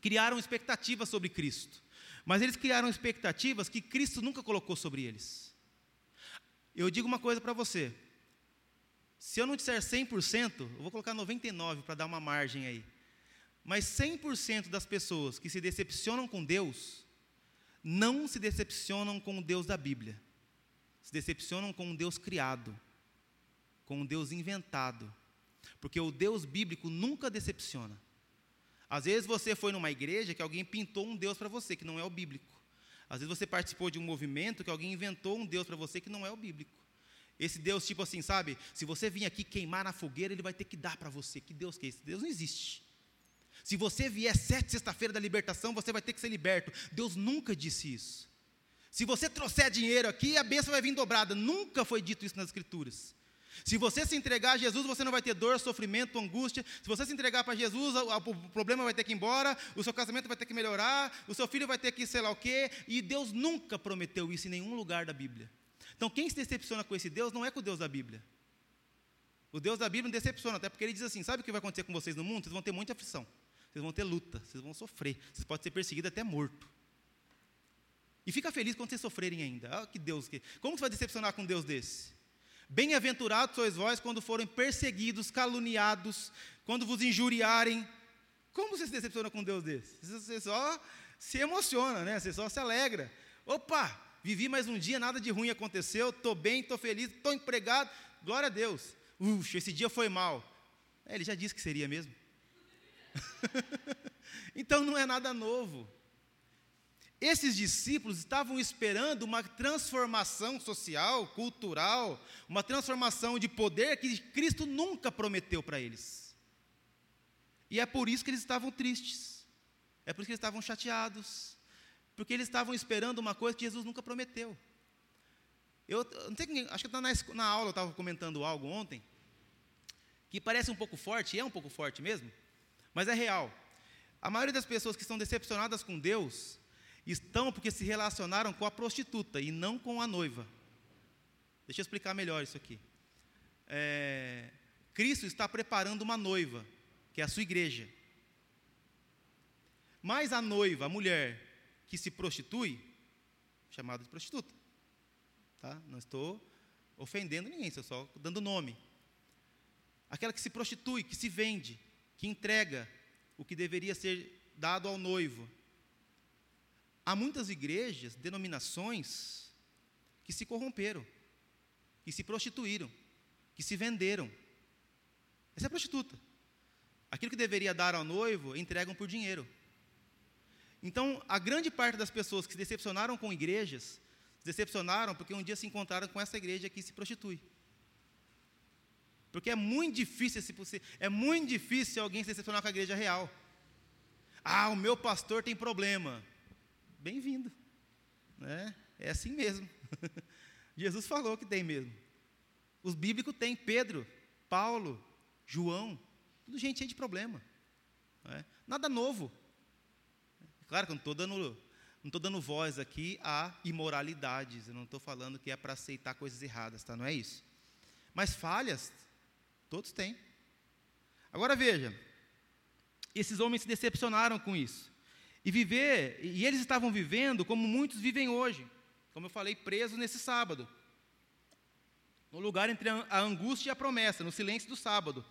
criaram expectativas sobre Cristo, mas eles criaram expectativas que Cristo nunca colocou sobre eles. Eu digo uma coisa para você: se eu não disser 100%, eu vou colocar 99% para dar uma margem aí. Mas 100% das pessoas que se decepcionam com Deus, não se decepcionam com o Deus da Bíblia. Se decepcionam com um Deus criado, com um Deus inventado. Porque o Deus bíblico nunca decepciona. Às vezes você foi numa igreja que alguém pintou um Deus para você, que não é o bíblico. Às vezes você participou de um movimento que alguém inventou um Deus para você que não é o bíblico. Esse Deus, tipo assim, sabe? Se você vir aqui queimar na fogueira, ele vai ter que dar para você. Que Deus que é esse? Deus não existe. Se você vier sete sexta-feira da libertação, você vai ter que ser liberto. Deus nunca disse isso. Se você trouxer dinheiro aqui, a bênção vai vir dobrada. Nunca foi dito isso nas Escrituras. Se você se entregar a Jesus, você não vai ter dor, sofrimento, angústia. Se você se entregar para Jesus, o problema vai ter que ir embora, o seu casamento vai ter que melhorar, o seu filho vai ter que sei lá o quê. E Deus nunca prometeu isso em nenhum lugar da Bíblia. Então, quem se decepciona com esse Deus não é com o Deus da Bíblia. O Deus da Bíblia não decepciona, até porque ele diz assim: sabe o que vai acontecer com vocês no mundo? Vocês vão ter muita aflição, vocês vão ter luta, vocês vão sofrer, vocês podem ser perseguidos até morto. E fica feliz quando vocês sofrerem ainda. Ah, que Deus que. Como você vai decepcionar com um Deus desse? Bem-aventurados sois vós quando forem perseguidos, caluniados, quando vos injuriarem. Como você se decepciona com um Deus desse? Você só se emociona, né? Você só se alegra. Opa, vivi mais um dia, nada de ruim aconteceu, estou bem, estou feliz, estou empregado, glória a Deus. Uxa, esse dia foi mal. É, ele já disse que seria mesmo. então não é nada novo. Esses discípulos estavam esperando uma transformação social, cultural, uma transformação de poder que Cristo nunca prometeu para eles. E é por isso que eles estavam tristes, é por isso que eles estavam chateados, porque eles estavam esperando uma coisa que Jesus nunca prometeu. Eu não sei, acho que na, na aula eu estava comentando algo ontem que parece um pouco forte, é um pouco forte mesmo, mas é real. A maioria das pessoas que estão decepcionadas com Deus estão porque se relacionaram com a prostituta e não com a noiva. Deixa eu explicar melhor isso aqui. É, Cristo está preparando uma noiva, que é a sua igreja. Mas a noiva, a mulher que se prostitui, chamada de prostituta. Tá? Não estou ofendendo ninguém, estou só dando nome. Aquela que se prostitui, que se vende, que entrega o que deveria ser dado ao noivo, Há muitas igrejas, denominações, que se corromperam, que se prostituíram, que se venderam. Essa é prostituta. Aquilo que deveria dar ao noivo, entregam por dinheiro. Então, a grande parte das pessoas que se decepcionaram com igrejas, se decepcionaram porque um dia se encontraram com essa igreja que se prostitui. Porque é muito difícil, se é muito difícil alguém se decepcionar com a igreja real. Ah, o meu pastor tem problema bem-vindo. Né? É assim mesmo. Jesus falou que tem mesmo. Os bíblicos têm Pedro, Paulo, João, tudo gente cheia de problema. Né? Nada novo. Claro que eu não estou dando, não dando voz aqui a imoralidades. Eu não estou falando que é para aceitar coisas erradas, tá? Não é isso. Mas falhas, todos têm. Agora veja, esses homens se decepcionaram com isso. E viver, e eles estavam vivendo como muitos vivem hoje, como eu falei, presos nesse sábado. No lugar entre a angústia e a promessa, no silêncio do sábado.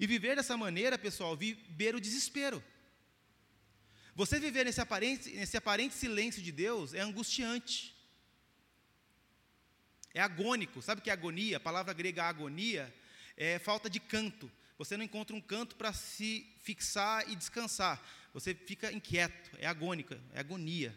E viver dessa maneira, pessoal, viver o desespero. Você viver nesse aparente, nesse aparente silêncio de Deus é angustiante. É agônico. Sabe o que é agonia? A palavra grega agonia é falta de canto. Você não encontra um canto para se fixar e descansar você fica inquieto, é agônica, é agonia.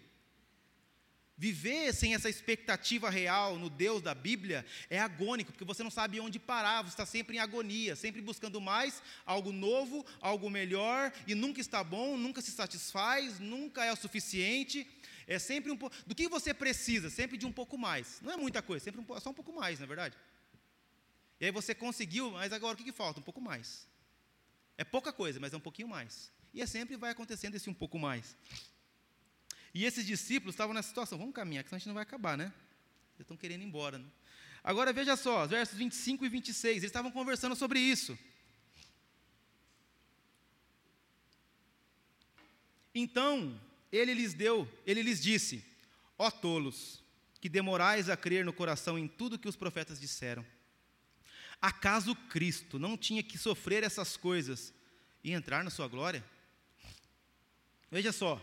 Viver sem essa expectativa real no Deus da Bíblia é agônico, porque você não sabe onde parar, você está sempre em agonia, sempre buscando mais, algo novo, algo melhor, e nunca está bom, nunca se satisfaz, nunca é o suficiente. É sempre um pouco. Do que você precisa? Sempre de um pouco mais. Não é muita coisa, sempre um, só um pouco mais, não é verdade? E aí você conseguiu, mas agora o que, que falta? Um pouco mais. É pouca coisa, mas é um pouquinho mais. E é sempre vai acontecendo esse um pouco mais. E esses discípulos estavam nessa situação. Vamos caminhar, que senão a gente não vai acabar, né? Eles estão querendo ir embora. Né? Agora veja só, versos 25 e 26. Eles estavam conversando sobre isso. Então ele lhes deu, ele lhes disse: Ó tolos, que demorais a crer no coração em tudo que os profetas disseram. Acaso Cristo não tinha que sofrer essas coisas e entrar na sua glória? Veja só,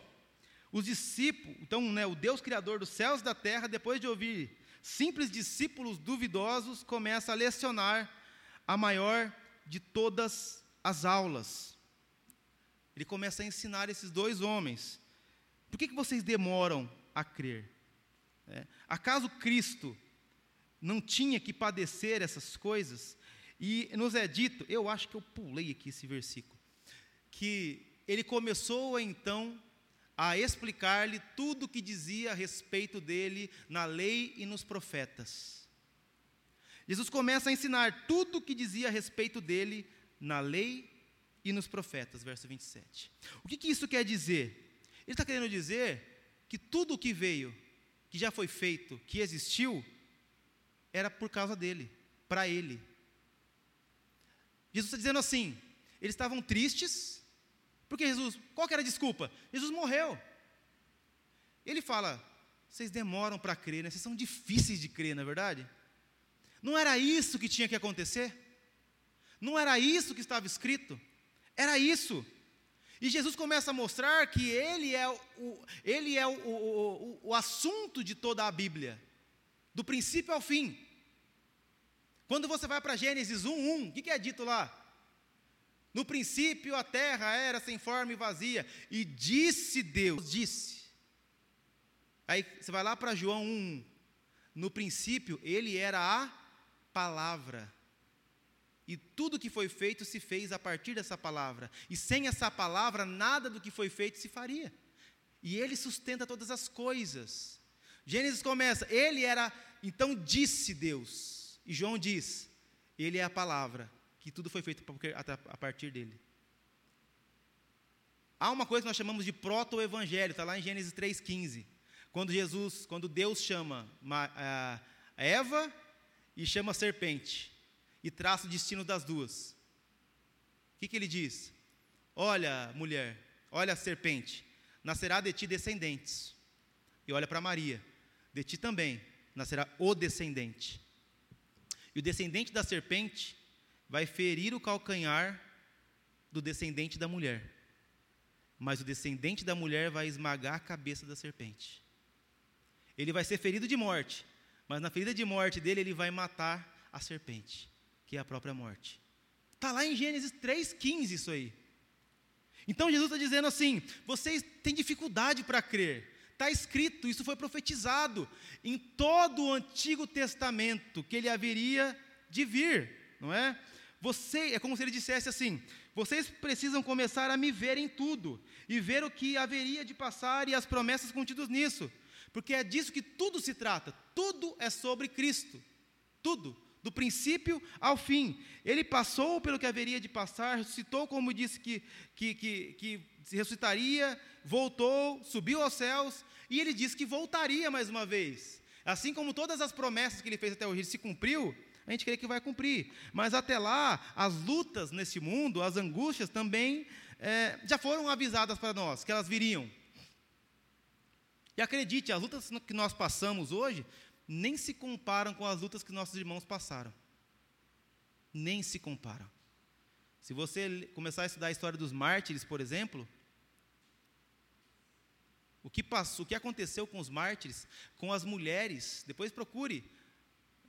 os discípulos, então, né, o Deus Criador dos céus e da terra, depois de ouvir simples discípulos duvidosos, começa a lecionar a maior de todas as aulas. Ele começa a ensinar esses dois homens. Por que, que vocês demoram a crer? É, acaso Cristo não tinha que padecer essas coisas? E nos é dito, eu acho que eu pulei aqui esse versículo, que ele começou então a explicar-lhe tudo o que dizia a respeito dele na lei e nos profetas. Jesus começa a ensinar tudo o que dizia a respeito dele na lei e nos profetas, verso 27. O que, que isso quer dizer? Ele está querendo dizer que tudo o que veio, que já foi feito, que existiu, era por causa dele, para ele. Jesus está dizendo assim: eles estavam tristes, porque Jesus, qual que era a desculpa? Jesus morreu. Ele fala: vocês demoram para crer, né? vocês são difíceis de crer, não é verdade? Não era isso que tinha que acontecer? Não era isso que estava escrito? Era isso. E Jesus começa a mostrar que ele é o, ele é o, o, o assunto de toda a Bíblia, do princípio ao fim. Quando você vai para Gênesis 1, 1, o que, que é dito lá? No princípio a terra era sem forma e vazia, e disse Deus, disse. Aí você vai lá para João 1, no princípio ele era a palavra. E tudo que foi feito se fez a partir dessa palavra. E sem essa palavra, nada do que foi feito se faria. E ele sustenta todas as coisas. Gênesis começa, ele era, então disse Deus. E João diz, ele é a palavra, que tudo foi feito a partir dele. Há uma coisa que nós chamamos de proto-evangelho, está lá em Gênesis 3,15. Quando Jesus, quando Deus chama Eva e chama a serpente e traça o destino das duas. O que, que ele diz? Olha, mulher, olha a serpente, nascerá de ti descendentes. E olha para Maria, de ti também nascerá o descendente. E o descendente da serpente vai ferir o calcanhar do descendente da mulher. Mas o descendente da mulher vai esmagar a cabeça da serpente. Ele vai ser ferido de morte, mas na ferida de morte dele, ele vai matar a serpente, que é a própria morte. Está lá em Gênesis 3,15 isso aí. Então Jesus está dizendo assim: vocês têm dificuldade para crer. Está escrito, isso foi profetizado em todo o Antigo Testamento, que ele haveria de vir, não é? Você, é como se ele dissesse assim: vocês precisam começar a me ver em tudo, e ver o que haveria de passar e as promessas contidas nisso porque é disso que tudo se trata, tudo é sobre Cristo, tudo, do princípio ao fim. Ele passou pelo que haveria de passar, ressuscitou como disse que, que, que, que ressuscitaria, voltou, subiu aos céus, e ele disse que voltaria mais uma vez. Assim como todas as promessas que ele fez até hoje se cumpriu, a gente crê que vai cumprir. Mas até lá, as lutas nesse mundo, as angústias também é, já foram avisadas para nós, que elas viriam. E acredite, as lutas que nós passamos hoje nem se comparam com as lutas que nossos irmãos passaram. Nem se comparam. Se você começar a estudar a história dos mártires, por exemplo, o que passou, o que aconteceu com os mártires, com as mulheres, depois procure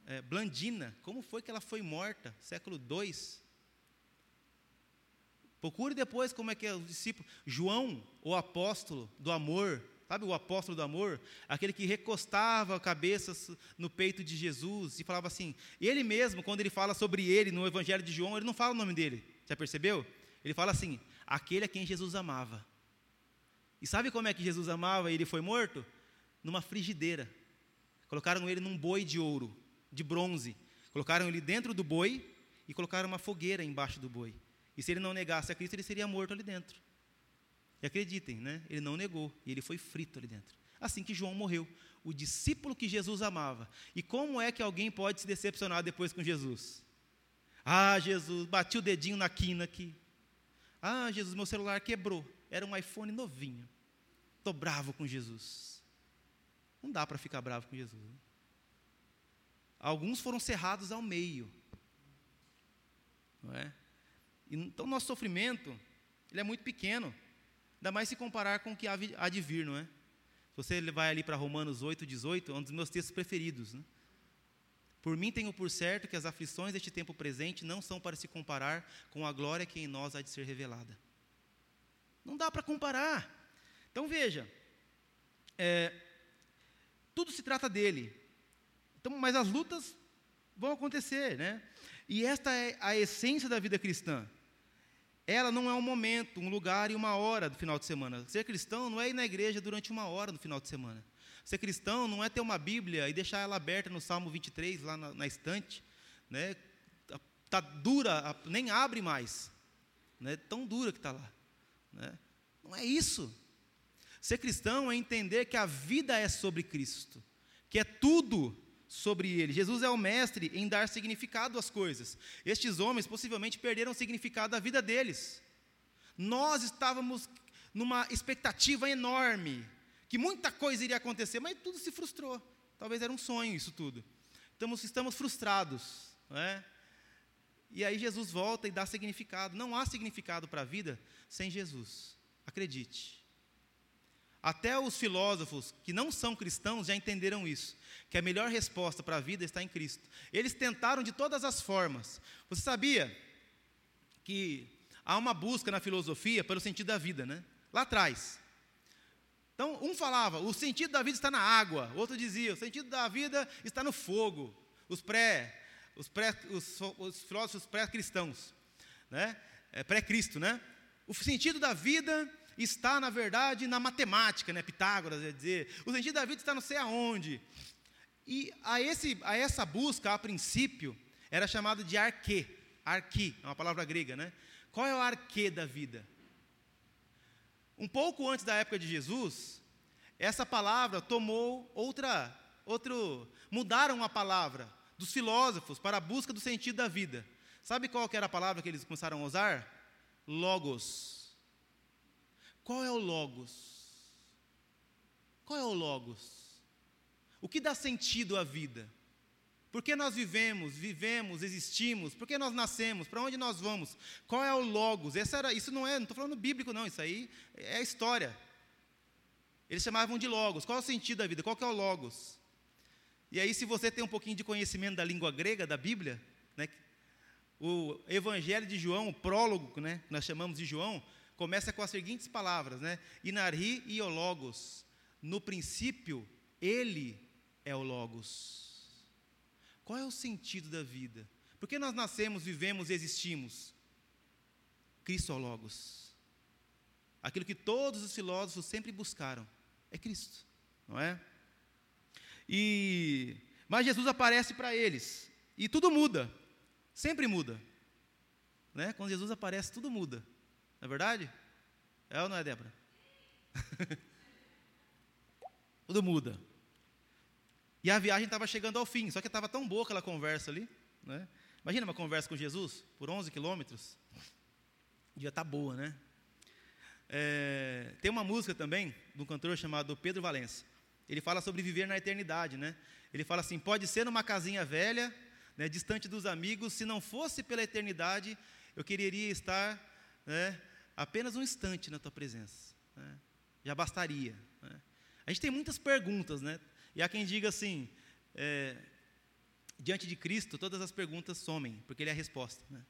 é, Blandina, como foi que ela foi morta, século II. Procure depois como é que é o discípulo, João, o apóstolo do amor, Sabe o apóstolo do amor? Aquele que recostava a cabeça no peito de Jesus e falava assim. Ele mesmo, quando ele fala sobre ele no Evangelho de João, ele não fala o nome dele. Já percebeu? Ele fala assim: aquele a quem Jesus amava. E sabe como é que Jesus amava e ele foi morto? Numa frigideira. Colocaram ele num boi de ouro, de bronze. Colocaram ele dentro do boi e colocaram uma fogueira embaixo do boi. E se ele não negasse a Cristo, ele seria morto ali dentro. E acreditem, né? Ele não negou, e ele foi frito ali dentro. Assim que João morreu, o discípulo que Jesus amava. E como é que alguém pode se decepcionar depois com Jesus? Ah, Jesus, bati o dedinho na quina aqui. Ah, Jesus, meu celular quebrou. era um iPhone novinho. Estou bravo com Jesus. Não dá para ficar bravo com Jesus. Né? Alguns foram cerrados ao meio. Não é? Então, nosso sofrimento, ele é muito pequeno. Ainda mais se comparar com o que há de vir, não é? Você vai ali para Romanos 8, 18, é um dos meus textos preferidos. Né? Por mim tenho por certo que as aflições deste tempo presente não são para se comparar com a glória que em nós há de ser revelada. Não dá para comparar. Então veja, é, tudo se trata dele. Então, mas as lutas vão acontecer, né? E esta é a essência da vida cristã. Ela não é um momento, um lugar e uma hora do final de semana. Ser cristão não é ir na igreja durante uma hora no final de semana. Ser cristão não é ter uma Bíblia e deixar ela aberta no Salmo 23, lá na, na estante. Né? Está dura, nem abre mais. Né? Tão dura que está lá. Né? Não é isso. Ser cristão é entender que a vida é sobre Cristo, que é tudo sobre ele. Jesus é o mestre em dar significado às coisas. Estes homens possivelmente perderam o significado da vida deles. Nós estávamos numa expectativa enorme, que muita coisa iria acontecer, mas tudo se frustrou. Talvez era um sonho isso tudo. Estamos, estamos frustrados. Não é? E aí Jesus volta e dá significado. Não há significado para a vida sem Jesus. Acredite. Até os filósofos que não são cristãos já entenderam isso, que a melhor resposta para a vida está em Cristo. Eles tentaram de todas as formas. Você sabia que há uma busca na filosofia pelo sentido da vida, né? Lá atrás. Então, um falava, o sentido da vida está na água, outro dizia, o sentido da vida está no fogo. Os pré, os, pré, os, os filósofos pré-cristãos, né? É, pré-Cristo, né? O sentido da vida está, na verdade, na matemática, né? Pitágoras ia dizer. O sentido da vida está não sei aonde. E a, esse, a essa busca, a princípio, era chamado de arquê. Arqui, é uma palavra grega, né? Qual é o arquê da vida? Um pouco antes da época de Jesus, essa palavra tomou outra, outro, mudaram a palavra dos filósofos para a busca do sentido da vida. Sabe qual que era a palavra que eles começaram a usar? Logos. Qual é o Logos? Qual é o Logos? O que dá sentido à vida? Por que nós vivemos, vivemos, existimos? Por que nós nascemos? Para onde nós vamos? Qual é o Logos? Era, isso não é, não estou falando bíblico, não, isso aí é história. Eles chamavam de Logos. Qual é o sentido da vida? Qual é o Logos? E aí, se você tem um pouquinho de conhecimento da língua grega, da Bíblia, né, o Evangelho de João, o prólogo, né, que nós chamamos de João, começa com as seguintes palavras, né? Inari e o Logos. No princípio, ele é o Logos. Qual é o sentido da vida? Por que nós nascemos, vivemos e existimos? Cristo é o Logos. Aquilo que todos os filósofos sempre buscaram é Cristo, não é? E mas Jesus aparece para eles e tudo muda. Sempre muda. Né? Quando Jesus aparece, tudo muda. Não é verdade? É ou não é, Débora? Tudo muda. E a viagem estava chegando ao fim, só que estava tão boa aquela conversa ali. Né? Imagina uma conversa com Jesus por 11 quilômetros. Devia estar tá boa, né? É, tem uma música também de um cantor chamado Pedro Valença. Ele fala sobre viver na eternidade, né? Ele fala assim: pode ser numa casinha velha, né, distante dos amigos, se não fosse pela eternidade, eu quereria estar né, apenas um instante na tua presença. Né? Já bastaria. Né? A gente tem muitas perguntas, né? E há quem diga assim: é, diante de Cristo, todas as perguntas somem, porque Ele é a resposta. Né?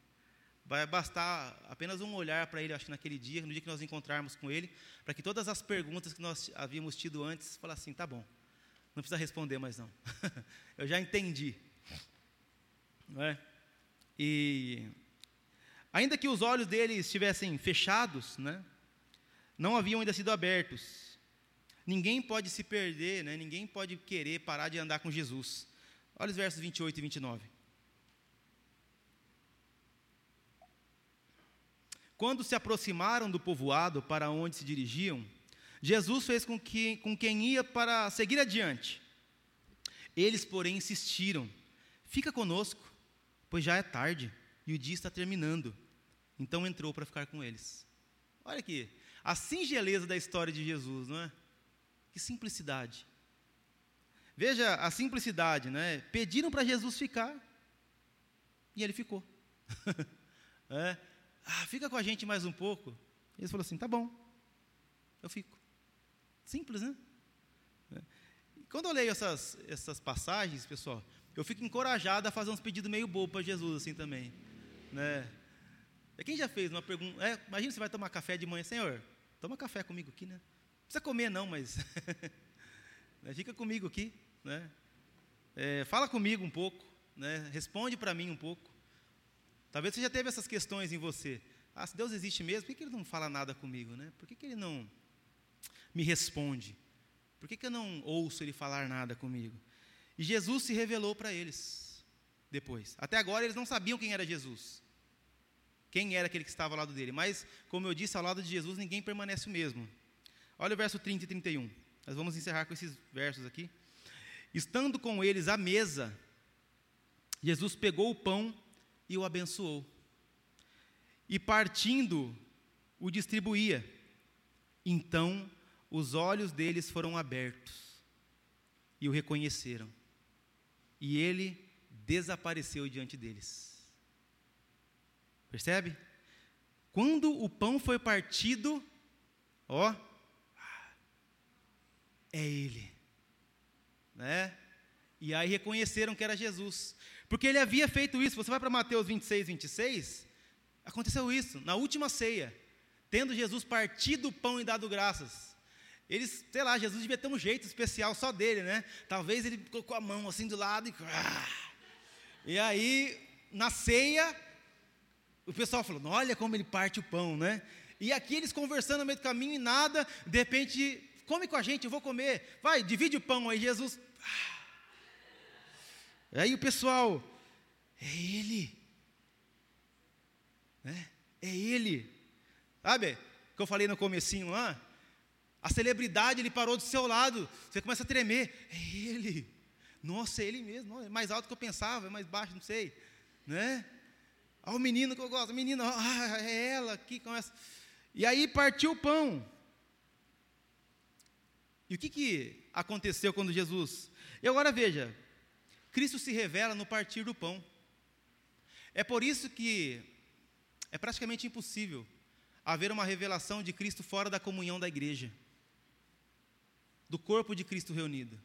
Vai bastar apenas um olhar para Ele, acho que naquele dia, no dia que nós encontrarmos com Ele, para que todas as perguntas que nós havíamos tido antes, falar assim: tá bom, não precisa responder mais não. Eu já entendi. Não é? E Ainda que os olhos dele estivessem fechados, né, não haviam ainda sido abertos. Ninguém pode se perder, né, ninguém pode querer parar de andar com Jesus. Olha os versos 28 e 29. Quando se aproximaram do povoado para onde se dirigiam, Jesus fez com que com quem ia para seguir adiante. Eles, porém, insistiram: Fica conosco, pois já é tarde e o dia está terminando. Então entrou para ficar com eles. Olha aqui, a singeleza da história de Jesus, não é? Que simplicidade. Veja a simplicidade, né? Pediram para Jesus ficar e ele ficou. é. Ah, fica com a gente mais um pouco. Ele falou assim: tá bom, eu fico. Simples, né? É. Quando eu leio essas, essas passagens, pessoal, eu fico encorajado a fazer uns pedidos meio bobo para Jesus assim também, né? É, quem já fez uma pergunta? É, imagina você vai tomar café de manhã, Senhor, toma café comigo aqui, né? Não precisa comer não, mas né, fica comigo aqui, né? É, fala comigo um pouco, né? Responde para mim um pouco. Talvez você já teve essas questões em você. Ah, se Deus existe mesmo, por que, que Ele não fala nada comigo, né? Por que, que Ele não me responde? Por que, que eu não ouço Ele falar nada comigo? E Jesus se revelou para eles depois. Até agora eles não sabiam quem era Jesus. Quem era aquele que estava ao lado dele. Mas, como eu disse, ao lado de Jesus ninguém permanece o mesmo. Olha o verso 30 e 31. Nós vamos encerrar com esses versos aqui. Estando com eles à mesa, Jesus pegou o pão e o abençoou. E partindo, o distribuía. Então, os olhos deles foram abertos e o reconheceram e ele desapareceu diante deles. Percebe? Quando o pão foi partido, ó, é ele, né? E aí reconheceram que era Jesus, porque ele havia feito isso. Você vai para Mateus 26, 26, aconteceu isso, na última ceia, tendo Jesus partido o pão e dado graças. Eles, sei lá, Jesus devia ter um jeito especial só dele, né? Talvez ele colocou a mão assim do lado e. E aí, na ceia, o pessoal falou: olha como ele parte o pão, né? E aqui eles conversando no meio do caminho e nada, de repente, come com a gente, eu vou comer. Vai, divide o pão aí, Jesus. Aí o pessoal, é ele. Né? É ele. Sabe? Que eu falei no comecinho lá, a celebridade, ele parou do seu lado. Você começa a tremer. É ele. Nossa, é ele mesmo. É mais alto que eu pensava, é mais baixo, não sei. Né? Ah, o menino que eu gosto. Menino, ah, é ela que começa. E aí partiu o pão. E o que, que aconteceu quando Jesus. E agora veja: Cristo se revela no partir do pão. É por isso que é praticamente impossível haver uma revelação de Cristo fora da comunhão da igreja do corpo de Cristo reunido.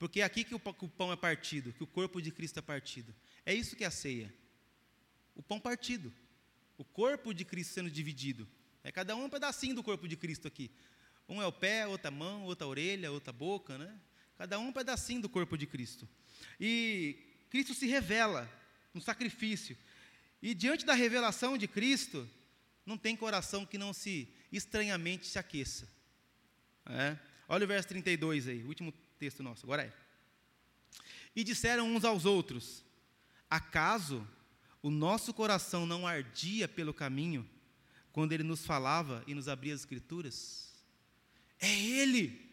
Porque é aqui que o pão é partido, que o corpo de Cristo é partido. É isso que é a ceia. O pão partido. O corpo de Cristo sendo dividido. É cada um um pedacinho do corpo de Cristo aqui. Um é o pé, outra mão, outra orelha, outra boca, né? Cada um um pedacinho do corpo de Cristo. E Cristo se revela no sacrifício. E diante da revelação de Cristo, não tem coração que não se estranhamente se aqueça. É? Olha o verso 32 aí, o último texto nosso, agora é. E disseram uns aos outros: Acaso o nosso coração não ardia pelo caminho, quando ele nos falava e nos abria as escrituras? É ele!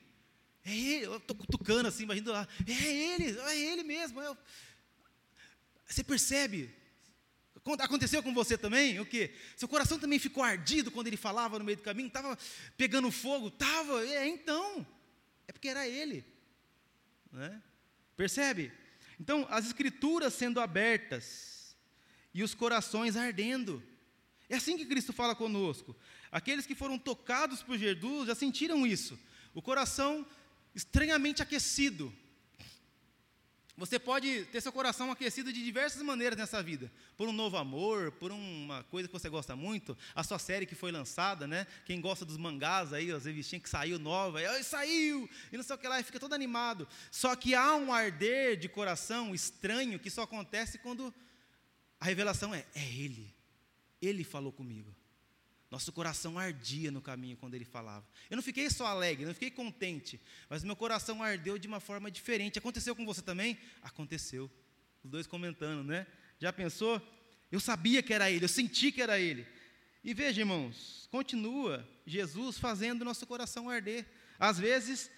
É ele! Eu estou cutucando assim, imaginando lá. É ele! É ele mesmo! É... Você percebe? Aconteceu com você também? O quê? Seu coração também ficou ardido quando ele falava no meio do caminho? Estava pegando fogo? Estava. É, então. É porque era ele. Né? Percebe? Então, as escrituras sendo abertas e os corações ardendo. É assim que Cristo fala conosco. Aqueles que foram tocados por Jesus já sentiram isso. O coração estranhamente aquecido você pode ter seu coração aquecido de diversas maneiras nessa vida. Por um novo amor, por uma coisa que você gosta muito, a sua série que foi lançada, né? Quem gosta dos mangás aí, as revistinhas que saiu nova, aí saiu, e não sei o que lá, e fica todo animado. Só que há um arder de coração estranho que só acontece quando a revelação é: é Ele. Ele falou comigo. Nosso coração ardia no caminho quando ele falava. Eu não fiquei só alegre, não fiquei contente, mas meu coração ardeu de uma forma diferente. Aconteceu com você também? Aconteceu. Os dois comentando, né? Já pensou? Eu sabia que era ele, eu senti que era ele. E veja, irmãos, continua Jesus fazendo nosso coração arder. Às vezes,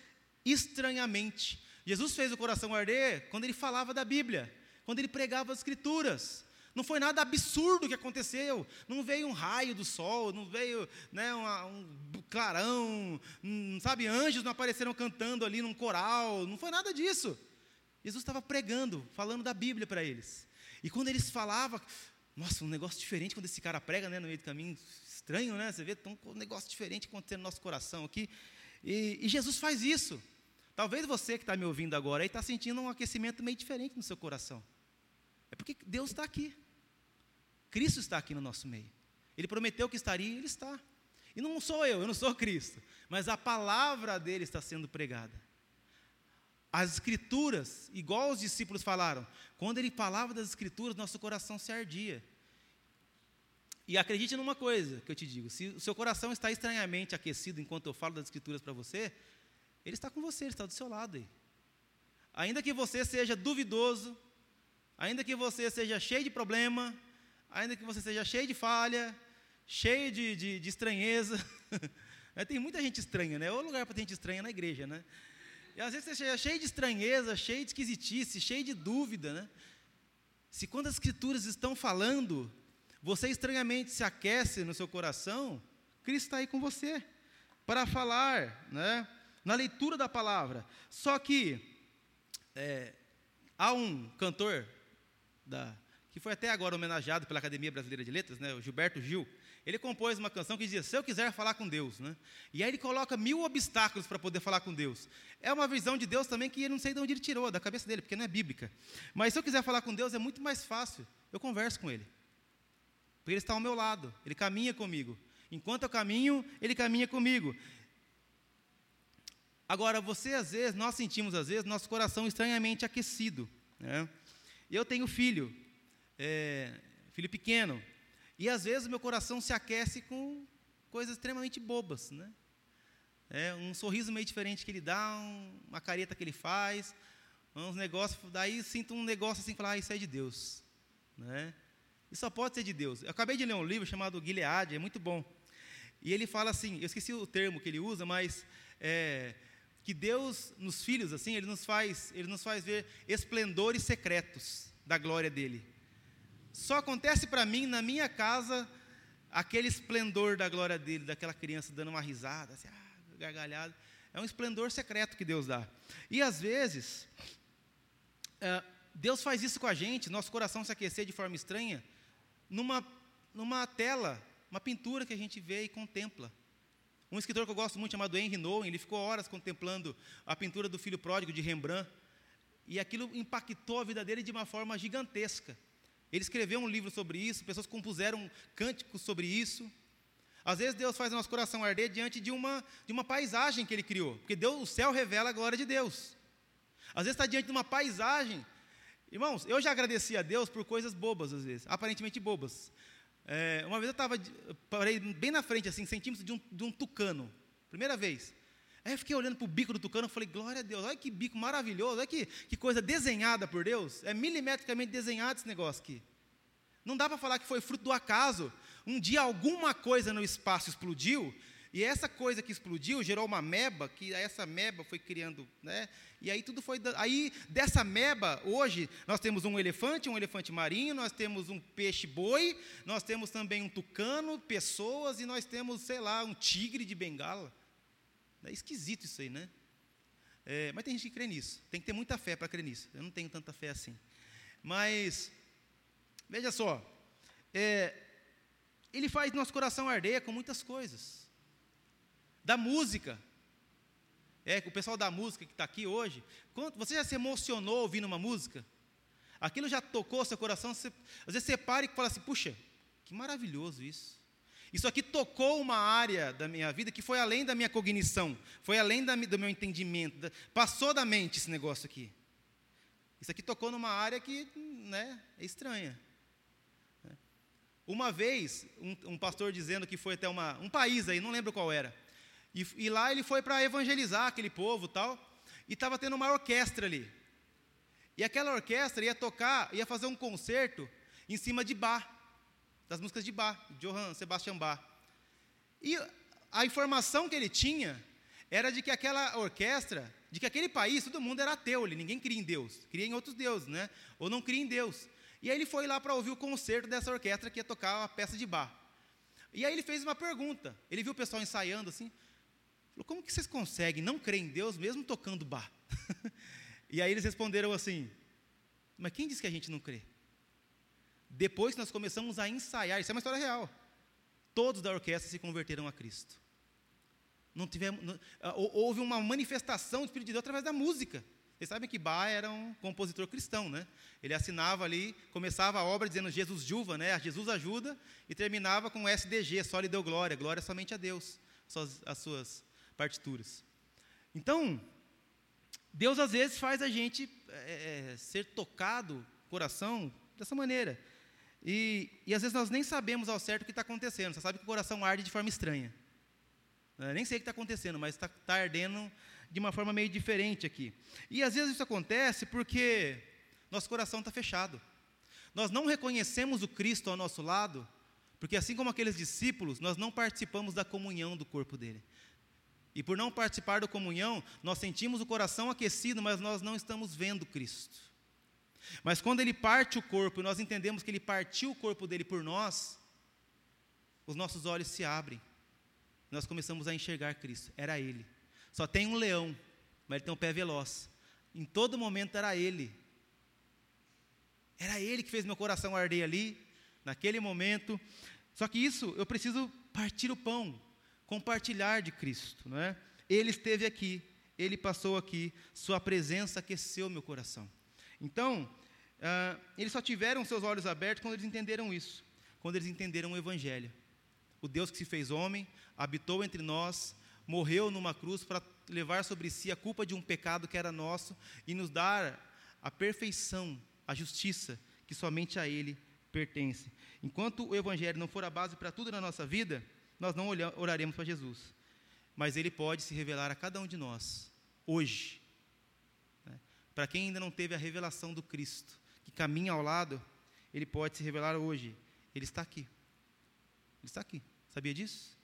estranhamente. Jesus fez o coração arder quando ele falava da Bíblia, quando ele pregava as Escrituras. Não foi nada absurdo que aconteceu. Não veio um raio do sol, não veio né, uma, um clarão, um, sabe, anjos não apareceram cantando ali num coral. Não foi nada disso. Jesus estava pregando, falando da Bíblia para eles. E quando eles falavam, nossa, um negócio diferente quando esse cara prega né, no meio do caminho, estranho, né? Você vê um negócio diferente acontecendo no nosso coração aqui. E, e Jesus faz isso. Talvez você que está me ouvindo agora está sentindo um aquecimento meio diferente no seu coração. É porque Deus está aqui. Cristo está aqui no nosso meio. Ele prometeu que estaria e Ele está. E não sou eu, eu não sou Cristo. Mas a palavra dele está sendo pregada. As escrituras, igual os discípulos falaram, quando ele falava das escrituras, nosso coração se ardia. E acredite numa coisa que eu te digo: se o seu coração está estranhamente aquecido enquanto eu falo das escrituras para você, ele está com você, ele está do seu lado aí. Ainda que você seja duvidoso, ainda que você seja cheio de problema, ainda que você seja cheio de falha, cheio de, de, de estranheza. É, tem muita gente estranha, né? É o lugar para ter gente estranha na igreja, né? E às vezes você seja cheio de estranheza, cheio de esquisitice, cheio de dúvida, né? Se quando as escrituras estão falando, você estranhamente se aquece no seu coração, Cristo está aí com você para falar, né? na leitura da palavra. Só que é, há um cantor da, que foi até agora homenageado pela Academia Brasileira de Letras, né, o Gilberto Gil. Ele compôs uma canção que dizia: Se eu quiser falar com Deus. Né? E aí ele coloca mil obstáculos para poder falar com Deus. É uma visão de Deus também que eu não sei de onde ele tirou, da cabeça dele, porque não é bíblica. Mas se eu quiser falar com Deus, é muito mais fácil. Eu converso com Ele. Porque Ele está ao meu lado, Ele caminha comigo. Enquanto eu caminho, Ele caminha comigo. Agora, você às vezes, nós sentimos às vezes nosso coração estranhamente aquecido. Né? Eu tenho filho, é, filho pequeno, e às vezes meu coração se aquece com coisas extremamente bobas, né? É, um sorriso meio diferente que ele dá, um, uma careta que ele faz, uns negócios, daí sinto um negócio assim, falar, ah, isso é de Deus, né? Isso só pode ser de Deus. Eu acabei de ler um livro chamado Gilead, é muito bom. E ele fala assim, eu esqueci o termo que ele usa, mas é, que Deus nos filhos assim, ele nos faz, ele nos faz ver esplendores secretos da glória dele. Só acontece para mim na minha casa aquele esplendor da glória dele, daquela criança dando uma risada, assim, ah, gargalhada. É um esplendor secreto que Deus dá. E às vezes, é, Deus faz isso com a gente, nosso coração se aquecer de forma estranha, numa, numa tela, uma pintura que a gente vê e contempla. Um escritor que eu gosto muito, chamado Henry Nouwen, ele ficou horas contemplando a pintura do filho pródigo de Rembrandt, e aquilo impactou a vida dele de uma forma gigantesca. Ele escreveu um livro sobre isso, pessoas compuseram cânticos sobre isso. Às vezes Deus faz nosso coração arder diante de uma, de uma paisagem que Ele criou, porque Deus, o céu revela a glória de Deus. Às vezes está diante de uma paisagem. Irmãos, eu já agradeci a Deus por coisas bobas, às vezes, aparentemente bobas. É, uma vez eu estava, parei bem na frente, assim, centímetros de um, de um tucano, primeira vez. Aí eu fiquei olhando para o bico do tucano e falei, glória a Deus, olha que bico maravilhoso, olha que, que coisa desenhada por Deus. É milimetricamente desenhado esse negócio aqui. Não dá para falar que foi fruto do acaso. Um dia alguma coisa no espaço explodiu e essa coisa que explodiu gerou uma meba, que essa meba foi criando, né? E aí tudo foi. Aí dessa meba, hoje, nós temos um elefante, um elefante marinho, nós temos um peixe-boi, nós temos também um tucano, pessoas, e nós temos, sei lá, um tigre de bengala. É esquisito isso aí, né? É, mas tem gente que crê nisso. Tem que ter muita fé para crer nisso. Eu não tenho tanta fé assim. Mas, veja só, é, ele faz nosso coração arder com muitas coisas da música. É, o pessoal da música que está aqui hoje, você já se emocionou ouvindo uma música? Aquilo já tocou seu coração? Você, às vezes você para e fala assim, puxa, que maravilhoso isso. Isso aqui tocou uma área da minha vida que foi além da minha cognição, foi além da, do meu entendimento, da, passou da mente esse negócio aqui. Isso aqui tocou numa área que né, é estranha. Uma vez, um, um pastor dizendo que foi até uma, um país aí, não lembro qual era, e, e lá ele foi para evangelizar aquele povo tal, e estava tendo uma orquestra ali. E aquela orquestra ia tocar, ia fazer um concerto em cima de Bach, das músicas de Bach, Johann Sebastian Bach. E a informação que ele tinha era de que aquela orquestra, de que aquele país, todo mundo era ateu, ninguém cria em Deus, cria em outros deuses, né? Ou não cria em Deus. E aí ele foi lá para ouvir o concerto dessa orquestra que ia tocar a peça de bar. E aí ele fez uma pergunta. Ele viu o pessoal ensaiando assim. Falou: Como que vocês conseguem não crer em Deus mesmo tocando bar? e aí eles responderam assim: Mas quem disse que a gente não crê? Depois nós começamos a ensaiar, isso é uma história real. Todos da orquestra se converteram a Cristo. Não tivemos, não, ah, houve uma manifestação do Espírito de Deus através da música. Vocês sabem que Bach era um compositor cristão, né? Ele assinava ali, começava a obra dizendo Jesus Juva, né? Jesus ajuda, e terminava com SDG, só lhe deu glória, glória somente a Deus, as suas partituras. Então, Deus às vezes faz a gente é, ser tocado, coração, dessa maneira. E, e às vezes nós nem sabemos ao certo o que está acontecendo, você sabe que o coração arde de forma estranha. Eu nem sei o que está acontecendo, mas está tá ardendo de uma forma meio diferente aqui. E às vezes isso acontece porque nosso coração está fechado. Nós não reconhecemos o Cristo ao nosso lado, porque assim como aqueles discípulos, nós não participamos da comunhão do corpo dele. E por não participar da comunhão, nós sentimos o coração aquecido, mas nós não estamos vendo Cristo. Mas quando ele parte o corpo e nós entendemos que ele partiu o corpo dele por nós, os nossos olhos se abrem. Nós começamos a enxergar Cristo. Era ele. Só tem um leão, mas ele tem um pé veloz. Em todo momento era ele. Era ele que fez meu coração arder ali, naquele momento. Só que isso, eu preciso partir o pão, compartilhar de Cristo, não é? Ele esteve aqui, ele passou aqui, sua presença aqueceu meu coração. Então, ah, eles só tiveram seus olhos abertos quando eles entenderam isso, quando eles entenderam o Evangelho. O Deus que se fez homem, habitou entre nós, morreu numa cruz para levar sobre si a culpa de um pecado que era nosso e nos dar a perfeição, a justiça que somente a Ele pertence. Enquanto o Evangelho não for a base para tudo na nossa vida, nós não oraremos para Jesus. Mas Ele pode se revelar a cada um de nós, hoje. Para quem ainda não teve a revelação do Cristo, que caminha ao lado, Ele pode se revelar hoje. Ele está aqui. Ele está aqui. Sabia disso?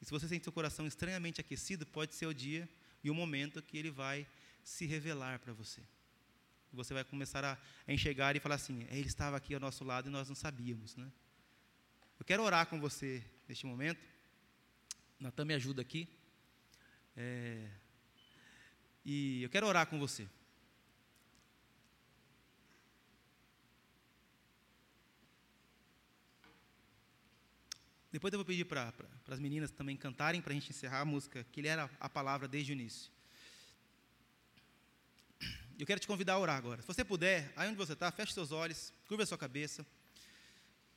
E se você sente seu coração estranhamente aquecido, pode ser o dia e o momento que ele vai se revelar para você. Você vai começar a, enxergar e falar assim: ele estava aqui ao nosso lado e nós não sabíamos. Né? Eu quero orar com você neste momento. Natan me ajuda aqui. É, e eu quero orar com você. Depois eu vou pedir para as meninas também cantarem para a gente encerrar a música, que ele era a palavra desde o início. Eu quero te convidar a orar agora. Se você puder, aí onde você está, feche seus olhos, curva a sua cabeça.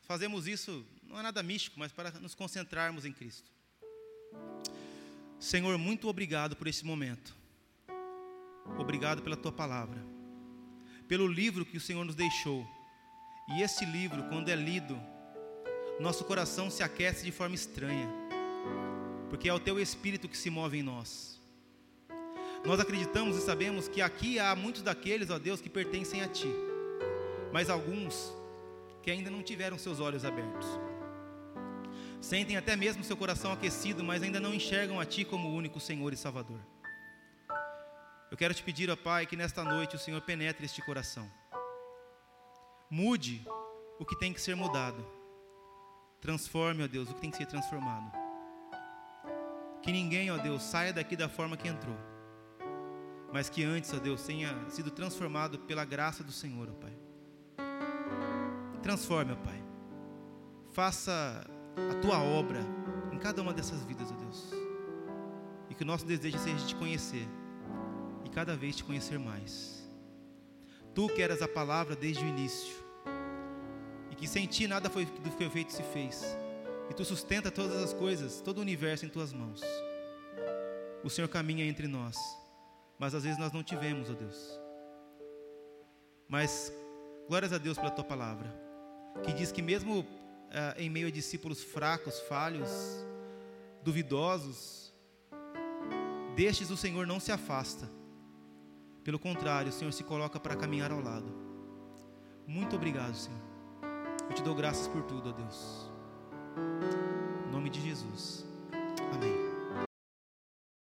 Fazemos isso, não é nada místico, mas para nos concentrarmos em Cristo. Senhor, muito obrigado por esse momento. Obrigado pela tua palavra. Pelo livro que o Senhor nos deixou. E esse livro, quando é lido, nosso coração se aquece de forma estranha, porque é o Teu Espírito que se move em nós. Nós acreditamos e sabemos que aqui há muitos daqueles, ó Deus, que pertencem a Ti, mas alguns que ainda não tiveram seus olhos abertos. Sentem até mesmo seu coração aquecido, mas ainda não enxergam a Ti como o único Senhor e Salvador. Eu quero te pedir, ó Pai, que nesta noite o Senhor penetre este coração. Mude o que tem que ser mudado Transforme, ó Deus, o que tem que ser transformado. Que ninguém, ó Deus, saia daqui da forma que entrou. Mas que antes, ó Deus, tenha sido transformado pela graça do Senhor, ó Pai. Transforme, ó Pai. Faça a tua obra em cada uma dessas vidas, ó Deus. E que o nosso desejo seja te conhecer e cada vez te conhecer mais. Tu que eras a palavra desde o início e que sem ti nada foi, do que foi feito se fez. E tu sustenta todas as coisas, todo o universo em tuas mãos. O Senhor caminha entre nós, mas às vezes nós não te vemos, ó Deus. Mas glórias a Deus pela tua palavra, que diz que mesmo ah, em meio a discípulos fracos, falhos, duvidosos, destes o Senhor não se afasta. Pelo contrário, o Senhor se coloca para caminhar ao lado. Muito obrigado, Senhor. Eu te dou graças por tudo, ó Deus. Em nome de Jesus. Amém.